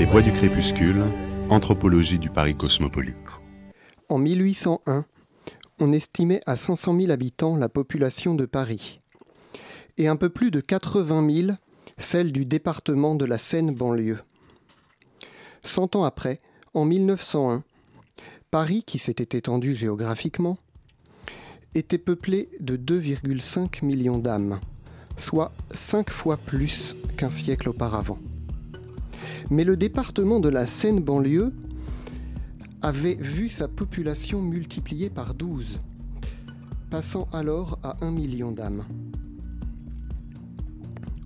Les voix du crépuscule, anthropologie du Paris cosmopolite. En 1801, on estimait à 500 000 habitants la population de Paris et un peu plus de 80 000 celle du département de la Seine-Banlieue. Cent ans après, en 1901, Paris, qui s'était étendu géographiquement, était peuplé de 2,5 millions d'âmes, soit cinq fois plus qu'un siècle auparavant. Mais le département de la Seine-Banlieue avait vu sa population multipliée par 12, passant alors à 1 million d'âmes.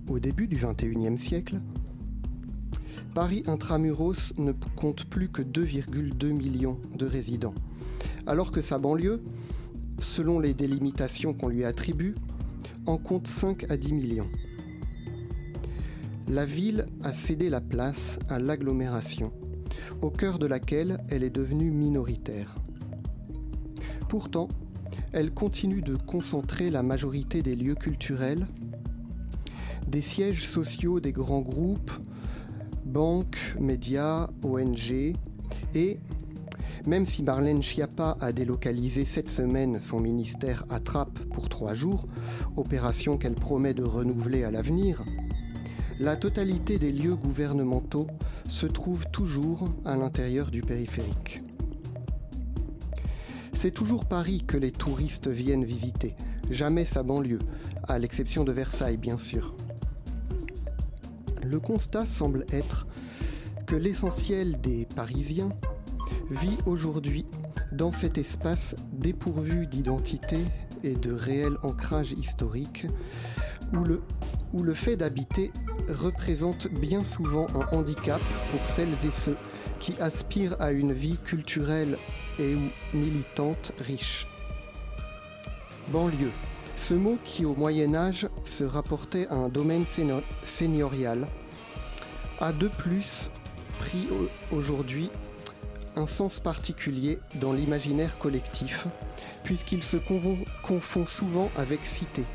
Au début du XXIe siècle, Paris intramuros ne compte plus que 2,2 millions de résidents, alors que sa banlieue, selon les délimitations qu'on lui attribue, en compte 5 à 10 millions. La ville a cédé la place à l'agglomération, au cœur de laquelle elle est devenue minoritaire. Pourtant, elle continue de concentrer la majorité des lieux culturels, des sièges sociaux des grands groupes, banques, médias, ONG, et même si Marlène Schiappa a délocalisé cette semaine son ministère à Trappes pour trois jours, opération qu'elle promet de renouveler à l'avenir, la totalité des lieux gouvernementaux se trouve toujours à l'intérieur du périphérique. C'est toujours Paris que les touristes viennent visiter, jamais sa banlieue, à l'exception de Versailles bien sûr. Le constat semble être que l'essentiel des Parisiens vit aujourd'hui dans cet espace dépourvu d'identité et de réel ancrage historique, où le, où le fait d'habiter représente bien souvent un handicap pour celles et ceux qui aspirent à une vie culturelle et ou militante riche. Banlieue. Ce mot qui au Moyen Âge se rapportait à un domaine seigneurial a de plus pris aujourd'hui un sens particulier dans l'imaginaire collectif, puisqu'il se confond souvent avec cité,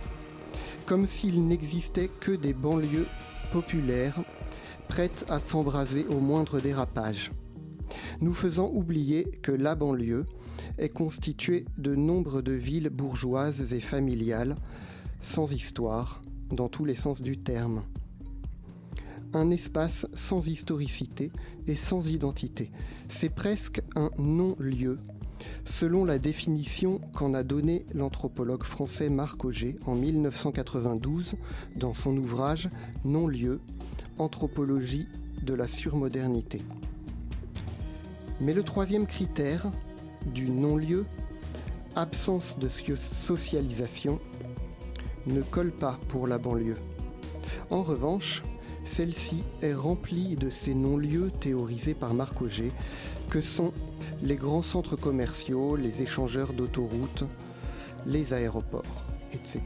comme s'il n'existait que des banlieues populaires prêtes à s'embraser au moindre dérapage, nous faisant oublier que la banlieue est constituée de nombre de villes bourgeoises et familiales, sans histoire, dans tous les sens du terme un espace sans historicité et sans identité. C'est presque un non-lieu, selon la définition qu'en a donnée l'anthropologue français Marc Auger en 1992 dans son ouvrage Non-lieu, Anthropologie de la surmodernité. Mais le troisième critère du non-lieu, absence de socialisation, ne colle pas pour la banlieue. En revanche, celle-ci est remplie de ces non-lieux théorisés par Marc Auger, que sont les grands centres commerciaux, les échangeurs d'autoroutes, les aéroports, etc.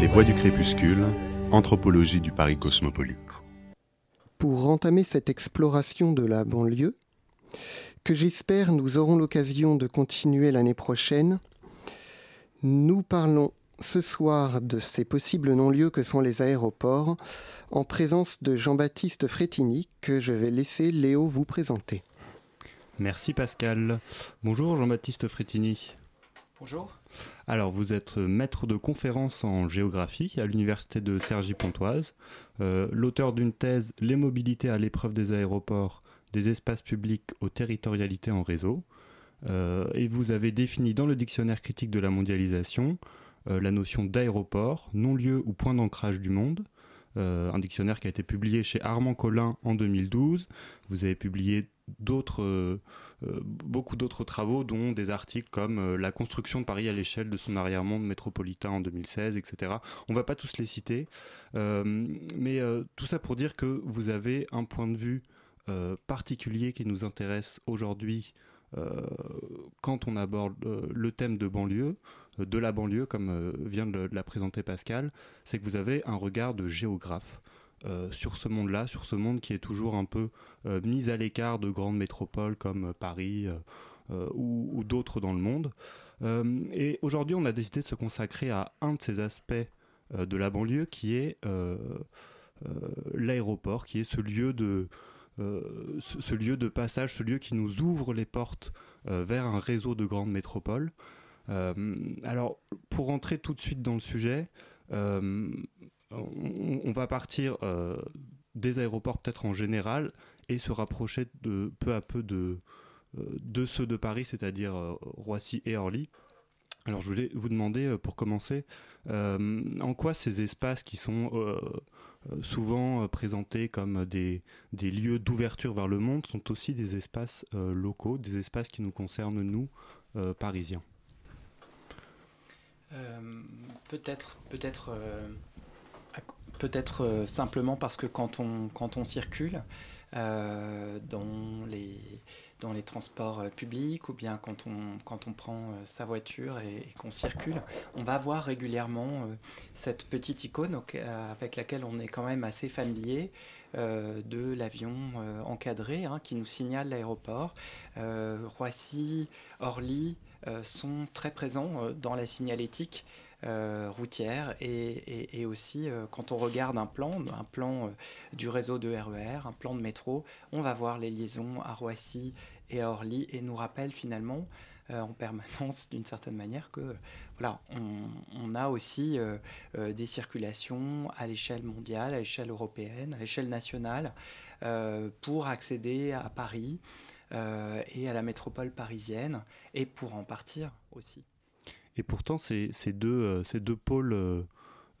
Les voix du crépuscule, anthropologie du Paris cosmopolite. Pour entamer cette exploration de la banlieue, que j'espère nous aurons l'occasion de continuer l'année prochaine. Nous parlons ce soir de ces possibles non-lieux que sont les aéroports, en présence de Jean-Baptiste Frétini, que je vais laisser Léo vous présenter. Merci Pascal. Bonjour Jean-Baptiste Frétini. Bonjour. Alors, vous êtes maître de conférence en géographie à l'université de Cergy-Pontoise, euh, l'auteur d'une thèse Les mobilités à l'épreuve des aéroports des espaces publics aux territorialités en réseau. Euh, et vous avez défini dans le dictionnaire critique de la mondialisation euh, la notion d'aéroport, non-lieu ou point d'ancrage du monde. Euh, un dictionnaire qui a été publié chez Armand Collin en 2012. Vous avez publié d'autres, beaucoup d'autres travaux, dont des articles comme La construction de Paris à l'échelle de son arrière-monde métropolitain en 2016, etc. On ne va pas tous les citer, mais tout ça pour dire que vous avez un point de vue euh, particulier qui nous intéresse aujourd'hui euh, quand on aborde euh, le thème de banlieue, de la banlieue, comme vient de la présenter Pascal, c'est que vous avez un regard de géographe. sur ce monde-là, sur ce monde qui est toujours un peu mis à l'écart de grandes métropoles comme Paris ou, d'autres dans le monde. et aujourd'hui, on a décidé de se consacrer à un de ces aspects de la banlieue qui est l'aéroport, qui est ce lieu de ce, lieu de passage, ce lieu qui nous ouvre les portes vers un réseau de grandes métropoles. Alors, pour rentrer tout de suite dans le sujet, on, on, va partir des aéroports peut-être en général et se rapprocher peu à peu de, euh, ceux de Paris, c'est-à-dire euh, Roissy et Orly. Alors je voulais vous demander euh, pour commencer, en quoi ces espaces qui sont souvent présentés comme des lieux d'ouverture vers le monde sont aussi des espaces locaux, des espaces qui nous concernent nous, Parisiens? Peut-être, peut-être Peut-être simplement parce que quand on, quand on circule, euh, dans, les, dans les transports euh, publics ou bien quand on, quand on prend euh, sa voiture et, qu'on circule, on va voir régulièrement cette petite icône avec laquelle on est quand même assez familier de l'avion encadré hein, qui nous signale l'aéroport. Roissy, Orly sont très présents dans la signalétique. Euh, routière et, aussi euh, quand on regarde un plan, un plan euh, du réseau de RER, e un plan de métro, on va voir les liaisons à Roissy et à Orly et nous rappelle finalement en permanence d'une certaine manière que voilà, on, a aussi des circulations à l'échelle mondiale, à l'échelle européenne, à l'échelle nationale pour accéder à Paris et à la métropole parisienne et pour en partir aussi. Et pourtant, ces, deux, euh, deux pôles, euh,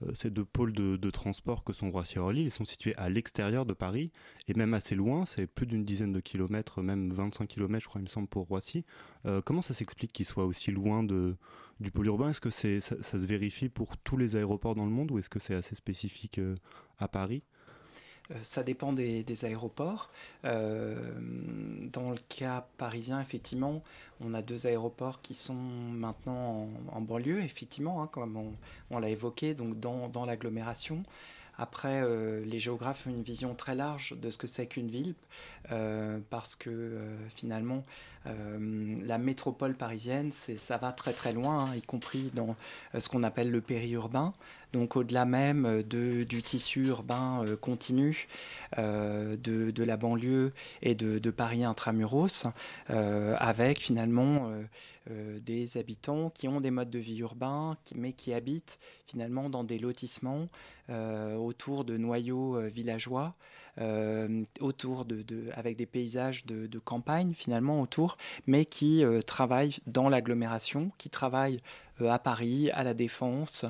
euh, de, transport que sont Roissy et Orly, ils sont situés à l'extérieur de Paris et même assez loin, c'est plus d'une dizaine de kilomètres, même 25 kilomètres, je crois, il me semble, pour Roissy. comment ça s'explique qu'ils soient aussi loin du pôle urbain? Est-ce que ça, se vérifie pour tous les aéroports dans le monde ou est-ce que c'est assez spécifique à Paris? euh, ça dépend des, aéroports. Euh, dans le cas parisien, effectivement, on a deux aéroports qui sont maintenant en, banlieue, effectivement, hein, comme on, l'a évoqué, donc dans, dans l'agglomération. Après, euh, les géographes ont une vision très large de ce que c'est qu'une ville, parce que finalement, la métropole parisienne, ça va très très loin, hein, y compris dans ce qu'on appelle le périurbain donc au-delà même euh, de, du tissu urbain euh, continu euh, de, la banlieue et de, Paris intramuros, avec finalement des habitants qui ont des modes de vie urbains, mais qui habitent finalement dans des lotissements autour de noyaux villageois. autour de, avec des paysages de, campagne finalement autour, mais qui travaillent dans l'agglomération, qui travaillent à Paris, à la Défense,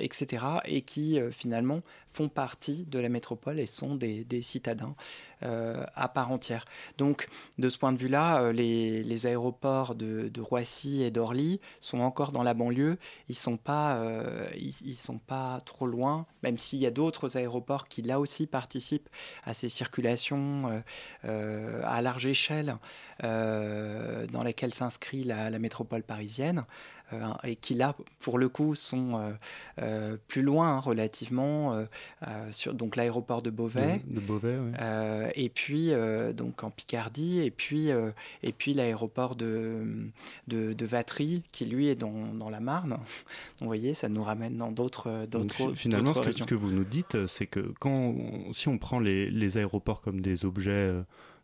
etc. Et qui finalement font partie de la métropole et sont des, citadins euh, à part entière. Donc, de ce point de vue-là, euh, les, aéroports de, Roissy et d'Orly sont encore dans la banlieue. Ils ne sont, pas, euh, ils, sont pas trop loin, même s'il y a d'autres aéroports qui, là aussi, participent à ces circulations à large échelle dans lesquelles s'inscrit la, métropole parisienne. Et qui là, pour le coup, sont plus loin hein, relativement, euh, sur donc l'aéroport de Beauvais, de, Beauvais euh, et puis euh, donc en Picardie, et puis et puis l'aéroport de, de, de Vatry qui lui est dans, dans la Marne. Donc, vous voyez, ça nous ramène dans d'autres d'autres finalement ce que, ce que, vous nous dites, c'est que quand si on prend les, les aéroports comme des objets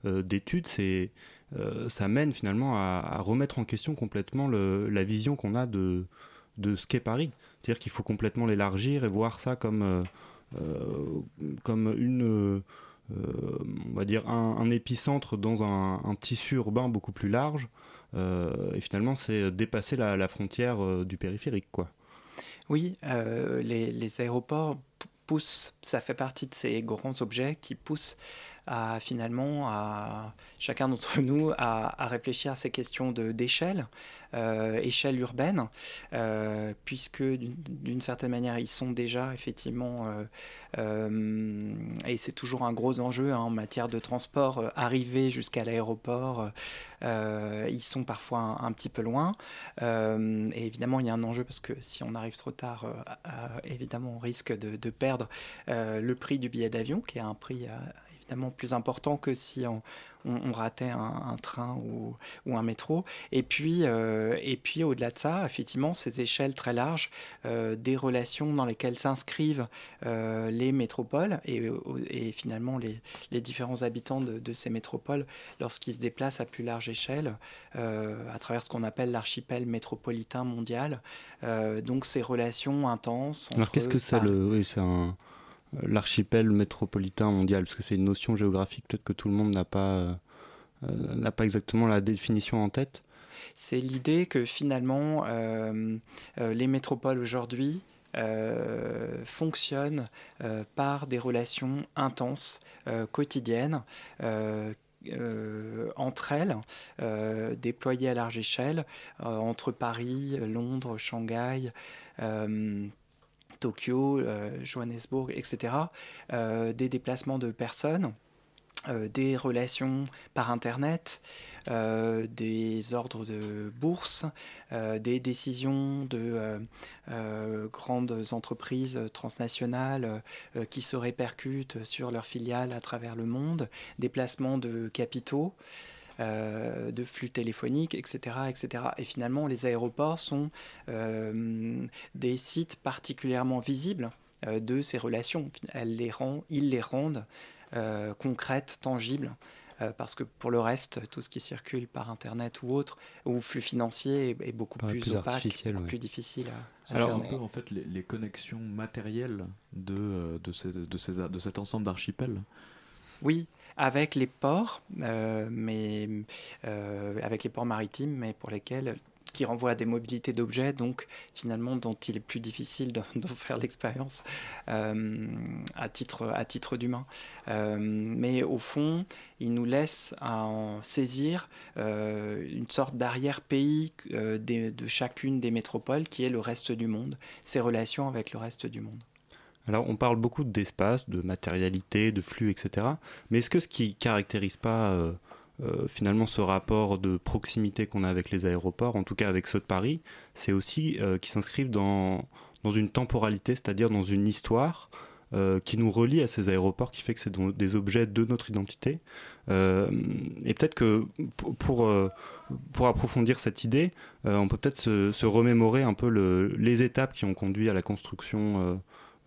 d'études, c'est ça mène finalement à, remettre en question complètement la vision qu'on a de, de ce qu'est Paris. C'est-à-dire qu'il faut complètement l'élargir et voir ça comme euh, comme une euh, on va dire un, épicentre dans un, tissu urbain beaucoup plus large. Euh, et finalement, c'est dépasser la, frontière du périphérique, quoi. Oui, les, aéroports poussent, ça fait partie de ces grands objets qui poussent à finalement à chacun d'entre nous à, réfléchir à ces questions d'échelle, euh, échelle urbaine, euh, puisque d'une certaine manière ils sont déjà effectivement, euh, et c'est toujours un gros enjeu hein, en matière de transport, arriver jusqu'à l'aéroport, ils sont parfois un, petit peu loin, et évidemment il y a un enjeu parce que si on arrive trop tard, évidemment on risque de, de perdre le prix du billet d'avion, qui est un prix évidemment plus important que si on, on, ratait un, train ou, ou, un métro. Et puis, et puis au-delà de ça, effectivement, ces échelles très larges, des relations dans lesquelles s'inscrivent les métropoles et, et finalement les, les, différents habitants de, de ces métropoles lorsqu'ils se déplacent à plus large échelle à travers ce qu'on appelle l'archipel métropolitain mondial. donc ces relations intenses. Alors qu'est-ce que c'est le... Oui, c'est un l'archipel métropolitain mondial Parce que c'est une notion géographique, peut-être que tout le monde n'a pas, euh, euh, pas exactement la définition en tête. C'est l'idée que finalement, euh, les métropoles aujourd'hui fonctionnent par des relations intenses, quotidiennes. entre elles, déployées à large échelle, entre Paris, Londres, Shanghai, Tokyo, euh, Johannesburg, etc., euh, des déplacements de personnes. Euh, des relations par Internet, des ordres de bourse, des décisions de grandes entreprises transnationales qui se répercutent sur leurs filiales à travers le monde, des de capitaux. Euh, de flux téléphoniques, etc., etc. Et finalement, les aéroports sont euh, des sites particulièrement visibles euh, de ces relations. Elles les rend, ils les rendent concrètes, tangibles. parce que pour le reste, tout ce qui circule par Internet ou autre, ou flux financier, est, beaucoup plus, opaque, beaucoup plus difficile à, Alors, un peu, en fait, les, connexions matérielles de, de, de, de cet ensemble d'archipels? Oui, avec les ports, euh, mais euh, avec les ports maritimes, mais pour lesquels qui renvoient à des mobilités d'objets, donc finalement dont il est plus difficile de, faire l'expérience euh, à titre, à titre d'humain. mais au fond, il nous laisse à en saisir une sorte d'arrière-pays de chacune des métropoles qui est le reste du monde, ses relations avec le reste du monde. Alors on parle beaucoup d'espace, de matérialité, de flux, etc. Mais est-ce que ce qui caractérise pas euh, euh, finalement ce rapport de proximité qu'on a avec les aéroports, en tout cas avec ceux de Paris, c'est aussi euh, qu'ils s'inscrivent dans, une temporalité, c'est-à-dire dans une histoire qui nous relie à ces aéroports, qui fait que c'est des objets de notre identité. et peut-être que pour, approfondir cette idée, on peut peut-être se, remémorer un peu le, les étapes qui ont conduit à la construction euh,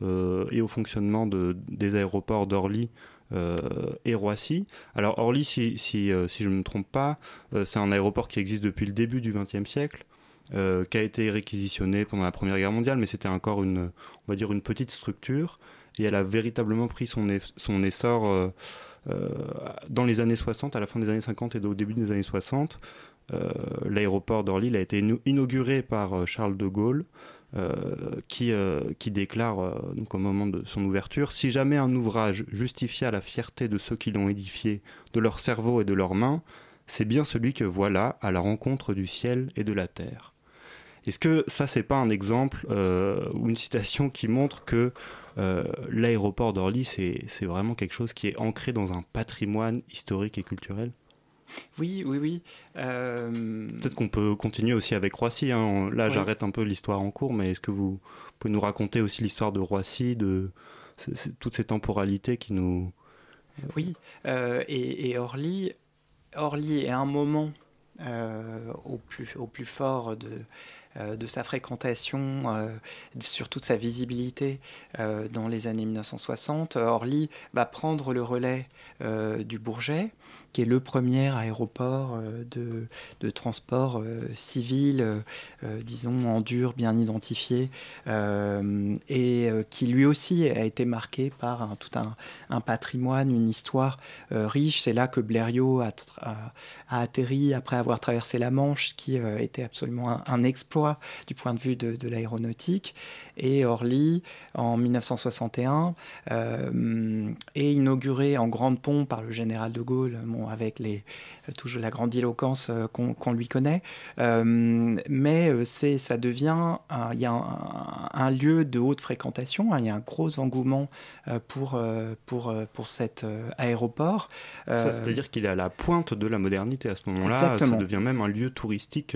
et au fonctionnement de, des aéroports d'Orly euh, et Roissy. Alors Orly, euh, si je ne me trompe pas, c'est un aéroport qui existe depuis le début du XXe siècle. qui a été réquisitionné pendant la Première Guerre mondiale, mais c'était encore une, on va dire une petite structure, et elle a véritablement pris son, essor dans les années 60, à la fin des années 50 et au début des années 60. L'aéroport d'Orly a été inauguré par Charles de Gaulle euh, qui, euh, qui déclare euh, donc au moment de son ouverture Si jamais un ouvrage justifia la fierté de ceux qui l'ont édifié, de leur cerveau et de leurs mains, c'est bien celui que voilà à la rencontre du ciel et de la terre. Est-ce que ça, c'est pas un exemple ou une citation qui montre que l'aéroport d'Orly, c'est vraiment quelque chose qui est ancré dans un patrimoine historique et culturel? Oui, oui, oui. Euh, Peut-être qu'on peut continuer aussi avec Roissy. Hein. Là, j'arrête un peu l'histoire en cours, mais est-ce que vous pouvez nous raconter aussi l'histoire de Roissy, de toutes ces temporalités qui nous... Oui, euh, et, Orly, Orly est un moment euh, au, plus, au plus fort de, de sa fréquentation, sur toute sa visibilité dans les années 1960. Orly va prendre le relais du Bourget qui est le premier aéroport euh, de, transport euh, civil, euh, disons, en dur, bien identifié, et qui lui aussi a été marqué par tout un, patrimoine, une histoire riche. C'est là que Blériot a, atterri après avoir traversé la Manche, ce qui était absolument un, exploit du point de vue de l'aéronautique. Et Orly, en 1961, est inauguré en grande pompe par le général de Gaulle, avec les, euh, toujours la grandiloquence euh, qu'on lui connaît. Euh, mais c'est, ça devient, il y a un, lieu de haute fréquentation, hein, il y a un gros engouement pour, pour, pour cet aéroport. Ça, c'est-à-dire qu'il est à la pointe de la modernité à ce moment-là. Ça devient même un lieu touristique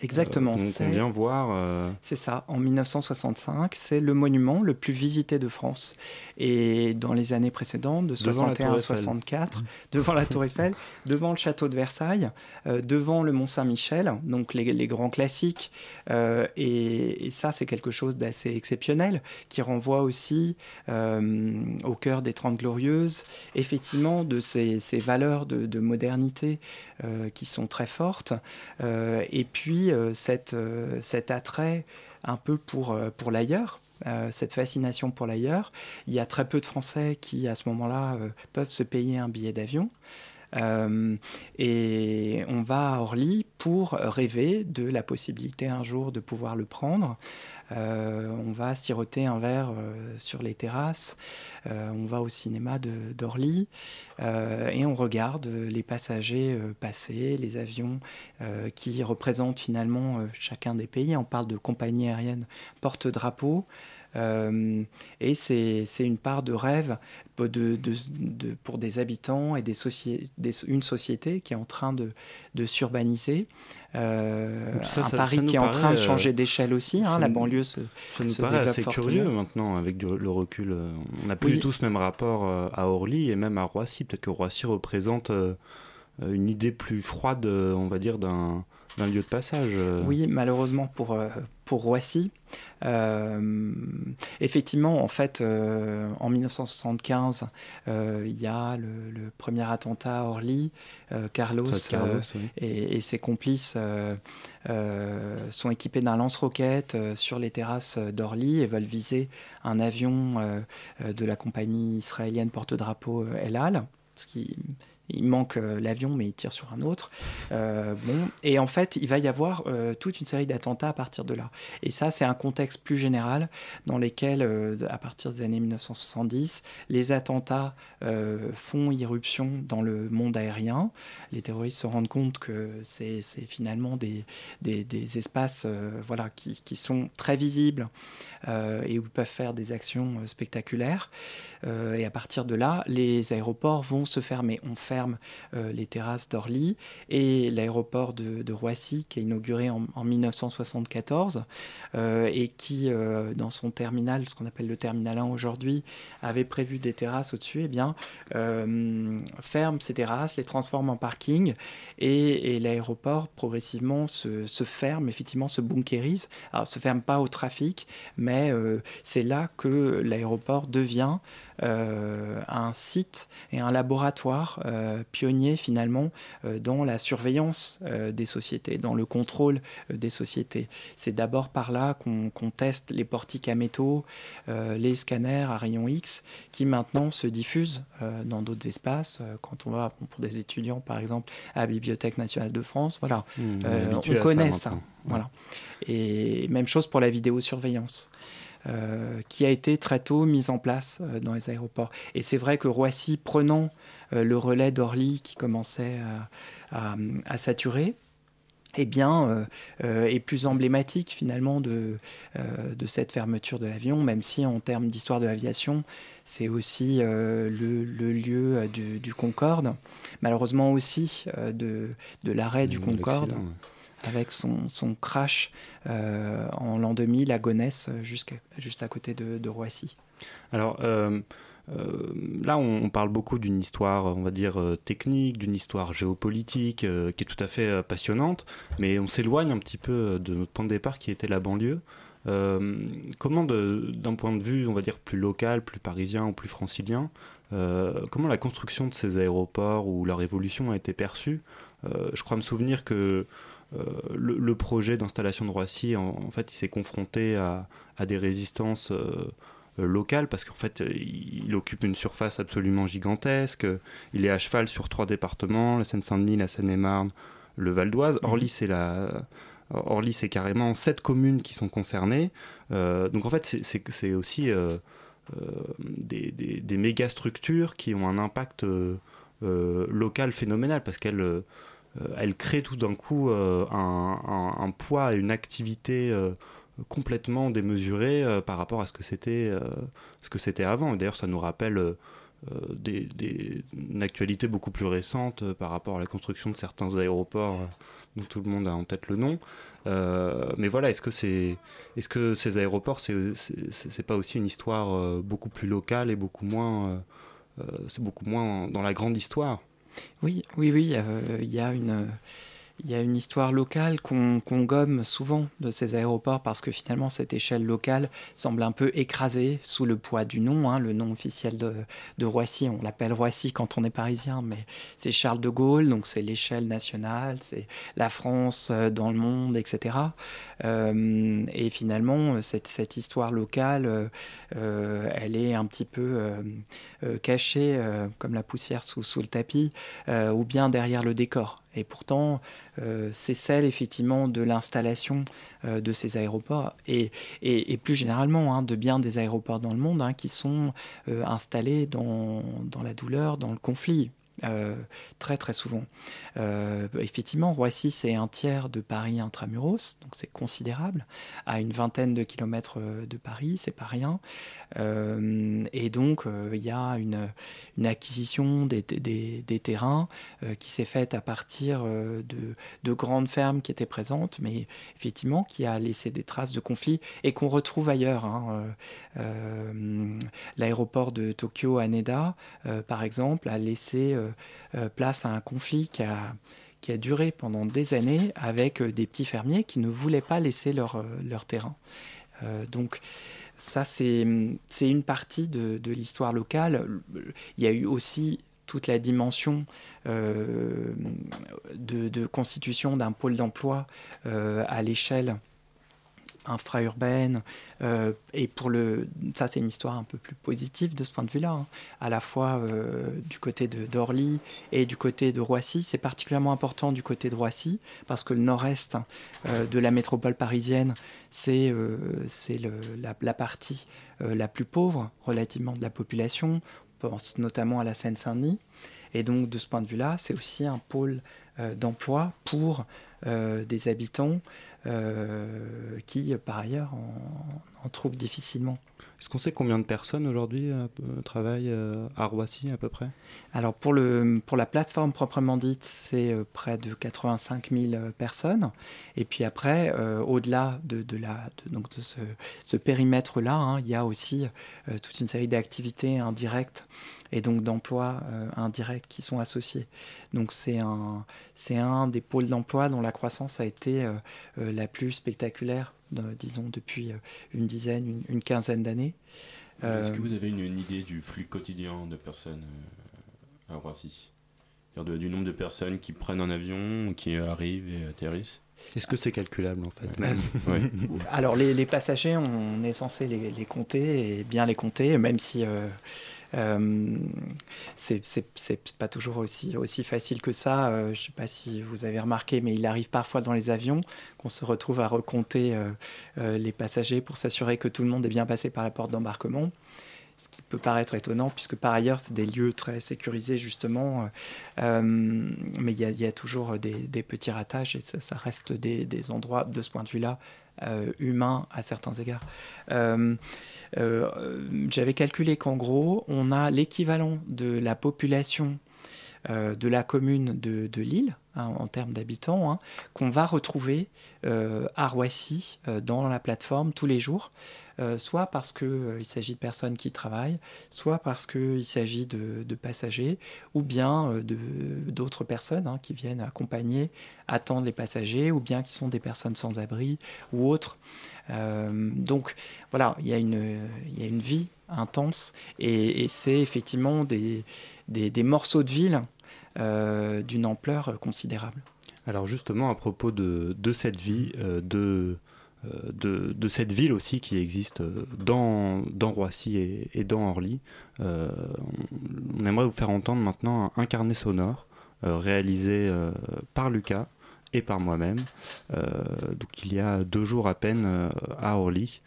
Exactement. qu'on vient voir. C'est ça, en 1965, c'est le monument le plus visité de France. Et dans les années précédentes, de 61 à 64, devant la Tour Eiffel, devant le château de Versailles, devant le Mont Saint-Michel, donc les, grands classiques. Et, ça, c'est quelque chose d'assez exceptionnel qui renvoie aussi au cœur des Trente Glorieuses, effectivement, de ces, valeurs de, modernité qui sont très fortes. et puis, cette, cet attrait un peu pour, pour l'ailleurs. cette fascination pour l'ailleurs. Il y a très peu de Français qui, à ce moment-là, peuvent se payer un billet d'avion. et on va à Orly pour rêver de la possibilité un jour de pouvoir le prendre. On va siroter un verre sur les terrasses. Euh, on va au cinéma d'Orly euh, et on regarde les passagers euh, passer, les avions qui représentent finalement chacun des pays. On parle de compagnie aérienne porte-drapeau. Et c'est une part de rêve pour des habitants et des, une société qui est en train de, s'urbaniser. Euh, un Paris qui est en train de changer d'échelle aussi. Hein, la banlieue se, ça nous paraît assez curieux maintenant avec le recul. On n'a plus du tout ce même rapport à Orly et même à Roissy. Peut-être que Roissy représente une idée plus froide, on va dire, d'un lieu de passage. Oui, malheureusement pour, pour Roissy. Euh, effectivement, en fait, euh, en 1975, euh, il y a le, premier attentat à Orly. Carlos, et, ses complices sont équipés d'un lance-roquette sur les terrasses d'Orly et veulent viser un avion de la compagnie israélienne porte-drapeau El Al, ce qui il manque euh, l'avion, mais il tire sur un autre. Euh, bon, et en fait, il va y avoir euh, toute une série d'attentats à partir de là. Et ça, c'est un contexte plus général dans lequel, à partir des années 1970, les attentats font irruption dans le monde aérien. Les terroristes se rendent compte que c'est finalement des, des, espaces voilà, qui, qui, sont très visibles et où ils peuvent faire des actions spectaculaires. et à partir de là, les aéroports vont se fermer. On fait euh, les terrasses d'Orly et l'aéroport de, Roissy qui est inauguré en, 1974 euh, et qui, euh, dans son terminal, ce qu'on appelle le terminal 1 aujourd'hui, avait prévu des terrasses au-dessus, et eh bien, ferme ces terrasses, les transforme en parking et, l'aéroport progressivement se, ferme, effectivement se bunkérise. Alors, se ferme pas au trafic, mais c'est là que l'aéroport devient un site et un laboratoire euh, pionnier finalement euh, dans la surveillance des sociétés, dans le contrôle des sociétés. C'est d'abord par là qu'on teste les portiques à métaux, les scanners à rayons X, qui maintenant se diffusent dans d'autres espaces. quand on va pour des étudiants, par exemple, à la Bibliothèque nationale de France, voilà, mmh, on connaît ça. Voilà. Et même chose pour la vidéosurveillance. Euh, qui a été très tôt mise en place euh, dans les aéroports. Et c'est vrai que Roissy, prenant euh, le relais d'Orly qui commençait à, saturer, eh bien, est plus emblématique finalement de, de cette fermeture de l'avion, même si en termes d'histoire de l'aviation, c'est aussi le, lieu du, Concorde, malheureusement aussi de, de l'arrêt du Concorde avec son, son crash euh, en l'an 2000 à Gonesse, juste à côté de, Roissy. Alors, euh, euh, là, on, parle beaucoup d'une histoire, on va dire, technique, d'une histoire géopolitique, qui est tout à fait passionnante, mais on s'éloigne un petit peu de notre point de départ qui était la banlieue. comment, d'un point de vue, on va dire, plus local, plus parisien ou plus francilien, comment la construction de ces aéroports ou leur évolution a été perçue? Je crois me souvenir que euh, le, projet d'installation de Roissy, en, fait, il s'est confronté à, des résistances euh, locales parce qu'en fait, il, occupe une surface absolument gigantesque. Il est à cheval sur trois départements la Seine-Saint-Denis, la Seine-et-Marne, le Val d'Oise. Mhm. Orly, c'est la. Orly, c'est carrément sept communes qui sont concernées. Euh, donc en fait, c'est aussi des, des, des, méga structures qui ont un impact local phénoménal parce qu'elles elle crée tout d'un coup euh, un, poids et une activité euh, complètement démesurée par rapport à ce que c'était ce avant. D'ailleurs, ça nous rappelle des, une actualité beaucoup plus récente par rapport à la construction de certains aéroports dont tout le monde a en tête le nom. mais voilà, est-ce que, c'est, est-ce que ces aéroports, c'est, pas aussi une histoire beaucoup plus locale et beaucoup moins, beaucoup moins dans la grande histoire? Oui, oui, oui, il y a une il y a une histoire locale qu'on gomme souvent de ces aéroports parce que finalement cette échelle locale semble un peu écrasée sous le poids du nom. Hein, le nom officiel de, Roissy, on l'appelle Roissy quand on est parisien, mais c'est Charles de Gaulle, donc c'est l'échelle nationale, c'est la France euh, dans le monde, etc. Euh, et finalement, cette, histoire locale, euh, elle est un petit peu cachée comme la poussière sous le tapis ou bien derrière le décor. Et pourtant, euh, c'est celle effectivement de l'installation euh, de ces aéroports et, et, plus généralement hein, de bien des aéroports dans le monde hein, qui sont euh, installés dans, dans, la douleur, dans le conflit. Très très souvent. Effectivement, Roissy, c'est un tiers de Paris intramuros, donc c'est considérable. À une vingtaine de kilomètres de Paris, c'est pas rien. Et donc, il y a une, acquisition des, terrains qui s'est faite à partir de, de, grandes fermes qui étaient présentes, mais effectivement qui a laissé des traces de conflit et qu'on retrouve ailleurs. Hein. L'aéroport de Tokyo, Haneda, par exemple, a laissé euh, place à un conflit qui a, duré pendant des années avec euh, des petits fermiers qui ne voulaient pas laisser leur, euh, leur terrain. donc ça, c'est une partie de, l'histoire locale. Il y a eu aussi toute la dimension de, de, constitution d'un pôle d'emploi à l'échelle infra-urbaine. Euh, et pour le, ça, c'est une histoire un peu plus positive de ce point de vue-là, hein. à la fois euh, du côté d'Orly et du côté de Roissy. C'est particulièrement important du côté de Roissy parce que le nord-est euh, de la métropole parisienne, c'est la, la, partie la plus pauvre relativement de la population. On pense notamment à la Seine-Saint-Denis. Et donc, de ce point de vue-là, c'est aussi un pôle d'emploi pour des habitants qui, par ailleurs, en, trouvent difficilement. Est-ce qu'on sait combien de personnes aujourd'hui euh, travaillent euh, à Roissy à peu près? Alors pour, le, pour la plateforme proprement dite, c'est près de 85 000 personnes. Et puis après, au-delà de, de, la, donc de ce, ce périmètre-là, hein, il y a aussi toute une série d'activités indirectes et donc d'emplois euh, indirects qui sont associés. Donc c'est un, c'est un des pôles d'emploi dont la croissance a été euh, euh, la plus spectaculaire, disons, depuis une dizaine, une, quinzaine d'années. Est-ce que vous avez une, idée du flux quotidien de personnes à Roissy? Du nombre de personnes qui prennent un avion, qui arrivent et atterrissent? Est-ce que c'est calculable en fait? Alors les, passagers, on est censé les, les, compter et bien les compter, même si euh, c'est pas toujours aussi, facile que ça. Euh, je sais pas si vous avez remarqué, mais il arrive parfois dans les avions qu'on se retrouve à recompter euh, les passagers pour s'assurer que tout le monde est bien passé par la porte d'embarquement ce qui peut paraître étonnant, puisque par ailleurs, c'est des lieux très sécurisés, justement. mais il y, a toujours des, petits ratages, et ça, reste des, endroits, de ce point de vue-là, euh, humain à certains égards. Euh, euh, j'avais calculé qu'en gros, on a l'équivalent de la population de la commune de, Lille, hein, en termes d'habitants, hein, qu'on va retrouver à Roissy dans la plateforme tous les jours. Euh, soit parce qu'il euh, s'agit de personnes qui travaillent, soit parce qu'il s'agit de, passagers, ou bien euh, d'autres personnes hein, qui viennent accompagner, attendre les passagers, ou bien qui sont des personnes sans abri ou autres. donc voilà, il y, a une, y a une vie intense et, c'est effectivement des, des, morceaux de ville d'une ampleur considérable. Alors justement, à propos de, de cette vie, de, euh, de, cette ville aussi qui existe dans, dans Roissy et, dans Orly. Euh, on, aimerait vous faire entendre maintenant un, carnet sonore euh, réalisé par Lucas et par moi-même. il y a deux jours à peine à Orly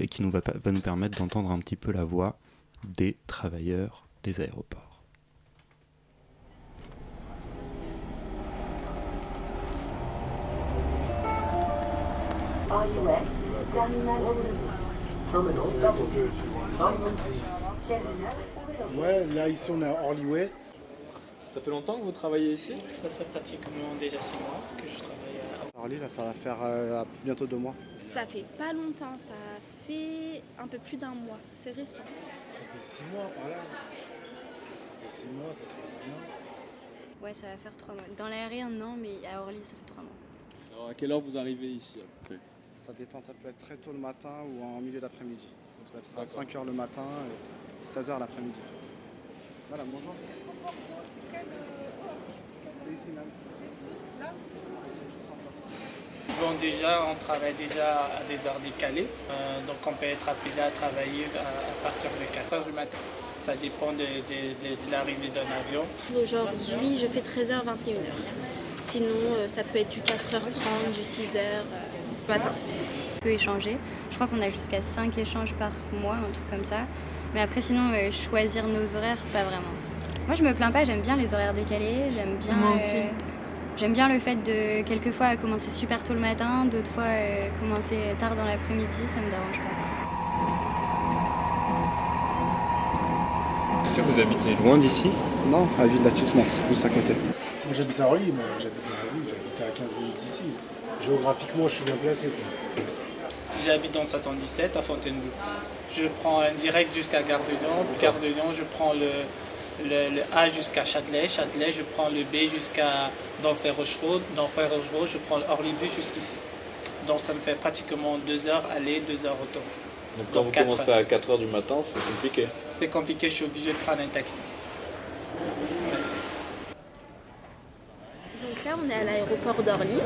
et qui va nous permettre d'entendre un petit peu la voix des travailleurs des aéroports. RUS, Terminal W. Terminal Ouais, là ici on est à Orly West. Ça fait longtemps que vous travaillez ici? Ça fait pratiquement déjà six mois que je travaille à Orly, là ça va faire euh, bientôt deux mois. Ça fait pas longtemps, ça fait un peu plus d'un mois, c'est récent. Ça fait six mois par là. Ça fait six mois, ça se passe bien. Ouais, ça va faire trois mois. Dans l'aérien, non, mais à Orly, ça fait trois mois. Alors à quelle heure vous arrivez ici à peu près? Ça dépend, ça peut être très tôt le matin ou en milieu d'après-midi. Donc ça peut être à 5h le matin et 16h l'après-midi. Voilà, bonjour. Bon, déjà, on travaille déjà à des heures décalées. Euh, donc, on peut être appelé à travailler à, à partir de 4 h du matin. Ça dépend de, de- de- de l'arrivée d'un avion. Aujourd'hui, je fais 13h, 21h. Sinon, euh, ça peut être du 4h30, du 6h euh, matin. On peut échanger. Je crois qu'on a jusqu'à 5 échanges par mois, un truc comme ça. Mais après, sinon, euh, choisir nos horaires, pas vraiment. Moi, je me plains pas, j'aime bien les horaires décalés. J'aime bien, Moi aussi. euh, j'aime bien le fait de, quelquefois, commencer super tôt le matin, d'autres fois, euh, commencer tard dans l'après-midi, ça me dérange pas. Est-ce que vous habitez loin d'ici? Non, à Ville d'Atismos, juste à côté. Moi j'habite à Orly, moi j'habite dans la ville, j'habite à 15 minutes d'ici. Géographiquement, je suis bien placé. J'habite dans le 77 à Fontainebleau. Je prends un direct jusqu'à Gare de Lyon. Puis Gare de Lyon, je prends le, le, le A jusqu'à Châtelet. Châtelet, je prends le B jusqu'à d'Enfer Rochereau. d'Enfer Rochereau, je prends le Orly-Bus jusqu'ici. Donc ça me fait pratiquement deux heures aller, deux heures retour. Donc quand Donc, vous commencez à 4h du matin, c'est compliqué. C'est compliqué, je suis obligé de prendre un taxi. Là, on est à l'aéroport d'Orly,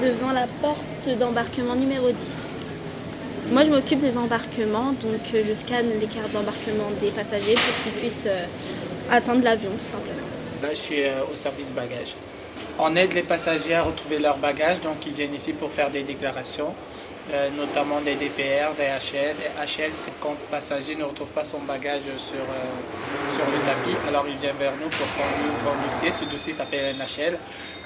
devant la porte d'embarquement numéro 10. Moi, je m'occupe des embarquements, donc euh, je scanne les cartes d'embarquement des passagers pour qu'ils puissent euh, attendre l'avion, tout simplement. Là, je suis euh, au service bagages. On aide les passagers à retrouver leurs bagages, donc ils viennent ici pour faire des déclarations, euh, notamment des DPR, des HL. HL, c'est quand le passager ne retrouve pas son bagage sur, sur le tapis, alors il vient vers nous pour qu'on lui ouvre un dossier. Ce dossier s'appelle un HL.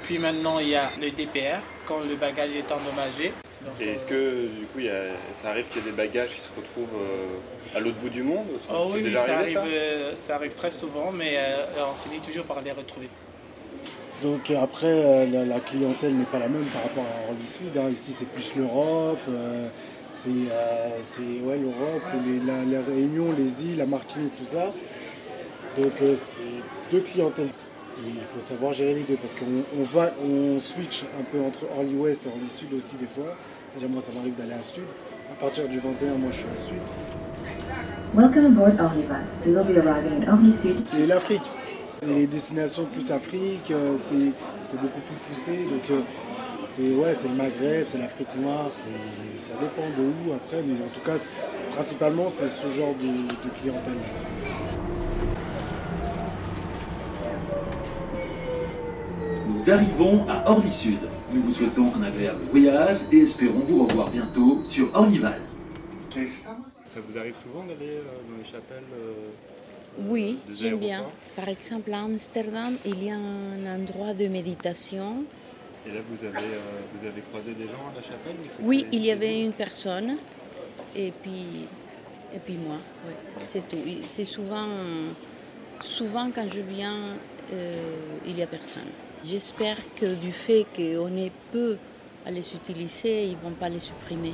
Puis maintenant, il y a le DPR, quand le bagage est endommagé. Donc, Et est-ce que du coup il y a- ça arrive qu'il y ait des bagages qui se retrouvent euh, à l'autre bout du monde? Oh oui, oui, déjà ça, arrivé, arrive, euh, ça arrive très souvent, mais euh, on finit toujours par les retrouver. Donc après, euh, la, la clientèle n'est pas la même par rapport à Orly Sud. hein. Ici, c'est plus l'Europe, euh, c'est euh, c'est, ouais, l'Europe, les, la, la Réunion, les îles, la Martinique, tout ça. Donc euh, c'est deux clientèles. Il faut savoir gérer les deux parce qu'on on va, on switch un peu entre Orly Ouest et Orly Sud aussi des fois. Déjà moi, ça m'arrive d'aller à Sud. À partir du 21, moi, je suis à Sud. Welcome aboard will be arriving in Orly Sud. C'est l'Afrique. Les destinations plus Afrique, euh, c'est c'est beaucoup plus poussé. Donc euh, c'est ouais, c'est le Maghreb, c'est l'Afrique noire, c'est- ça dépend de où après, mais en tout cas, principalement c'est ce genre de, de clientèle. Nous arrivons à Orly Sud. Nous vous souhaitons un agréable voyage et espérons vous revoir bientôt sur Orlyval. Ça vous arrive souvent d'aller euh, dans les chapelles euh, Oui, j'aime bien. Par exemple, à Amsterdam, il y a un endroit de méditation. Et là vous avez, euh, vous avez croisé des gens à la chapelle Oui, il y avait une personne et puis, et puis moi. oui, C'est tout. C'est souvent, souvent quand je viens, euh, il n'y a personne. J'espère que du fait qu'on est peu à les utiliser, ils ne vont pas les supprimer.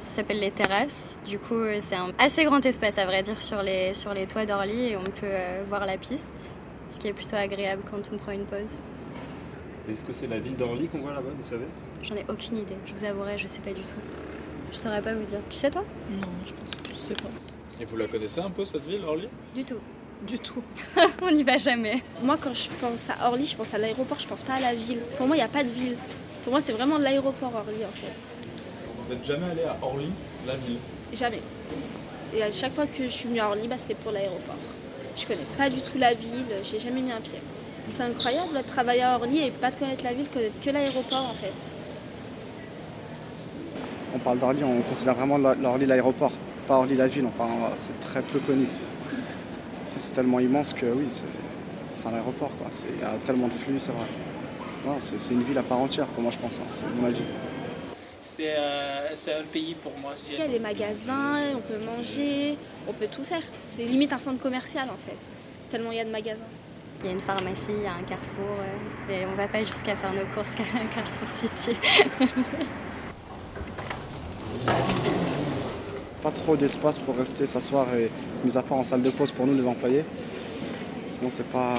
Ça s'appelle les terrasses. Du coup, euh, c'est un assez grand espace, à vrai dire, sur les, sur les toits d'Orly et on peut euh, voir la piste, ce qui est plutôt agréable quand on prend une pause. Est-ce que c'est la ville d'Orly qu'on voit là-bas, vous savez? J'en ai aucune idée, je vous avouerai, je sais pas du tout. Je saurais pas vous dire. Tu sais toi? Non, je pense que je sais pas. Et vous la connaissez un peu cette ville, Orly? Du tout. Du tout. on n'y va jamais. Moi, quand je pense à Orly, je pense à l'aéroport, je pense pas à la ville. Pour moi, il n'y a pas de ville. Pour moi, c'est vraiment l'aéroport Orly, en fait. Vous n'êtes jamais allé à Orly, la ville? Jamais. Et à chaque fois que je suis venue à Orly, bah, c'était pour l'aéroport. Je connais pas du tout la ville, j'ai jamais mis un pied. C'est incroyable de travailler à Orly et pas de connaître la ville, connaître que l'aéroport en fait. On parle d'Orly, on considère vraiment l'Orly l'aéroport, pas Orly la ville. Enfin, c'est très peu connu. C'est tellement immense que oui, c'est un aéroport. quoi. Il y a tellement de flux, c'est vrai. Non, c'est une ville à part entière pour moi, je pense. hein. C'est mon avis. c'est euh, c'est un pays pour moi. Il y a des magasins, on peut manger, on peut tout faire. C'est limite un centre commercial en fait, tellement il y a de magasins. Il y a une pharmacie, il y a un carrefour. euh, et on va pas jusqu'à faire nos courses qu'à Carrefour City. Pas trop d'espace pour rester s'asseoir et mis à part en salle de pause pour nous les employés. Sinon c'est pas.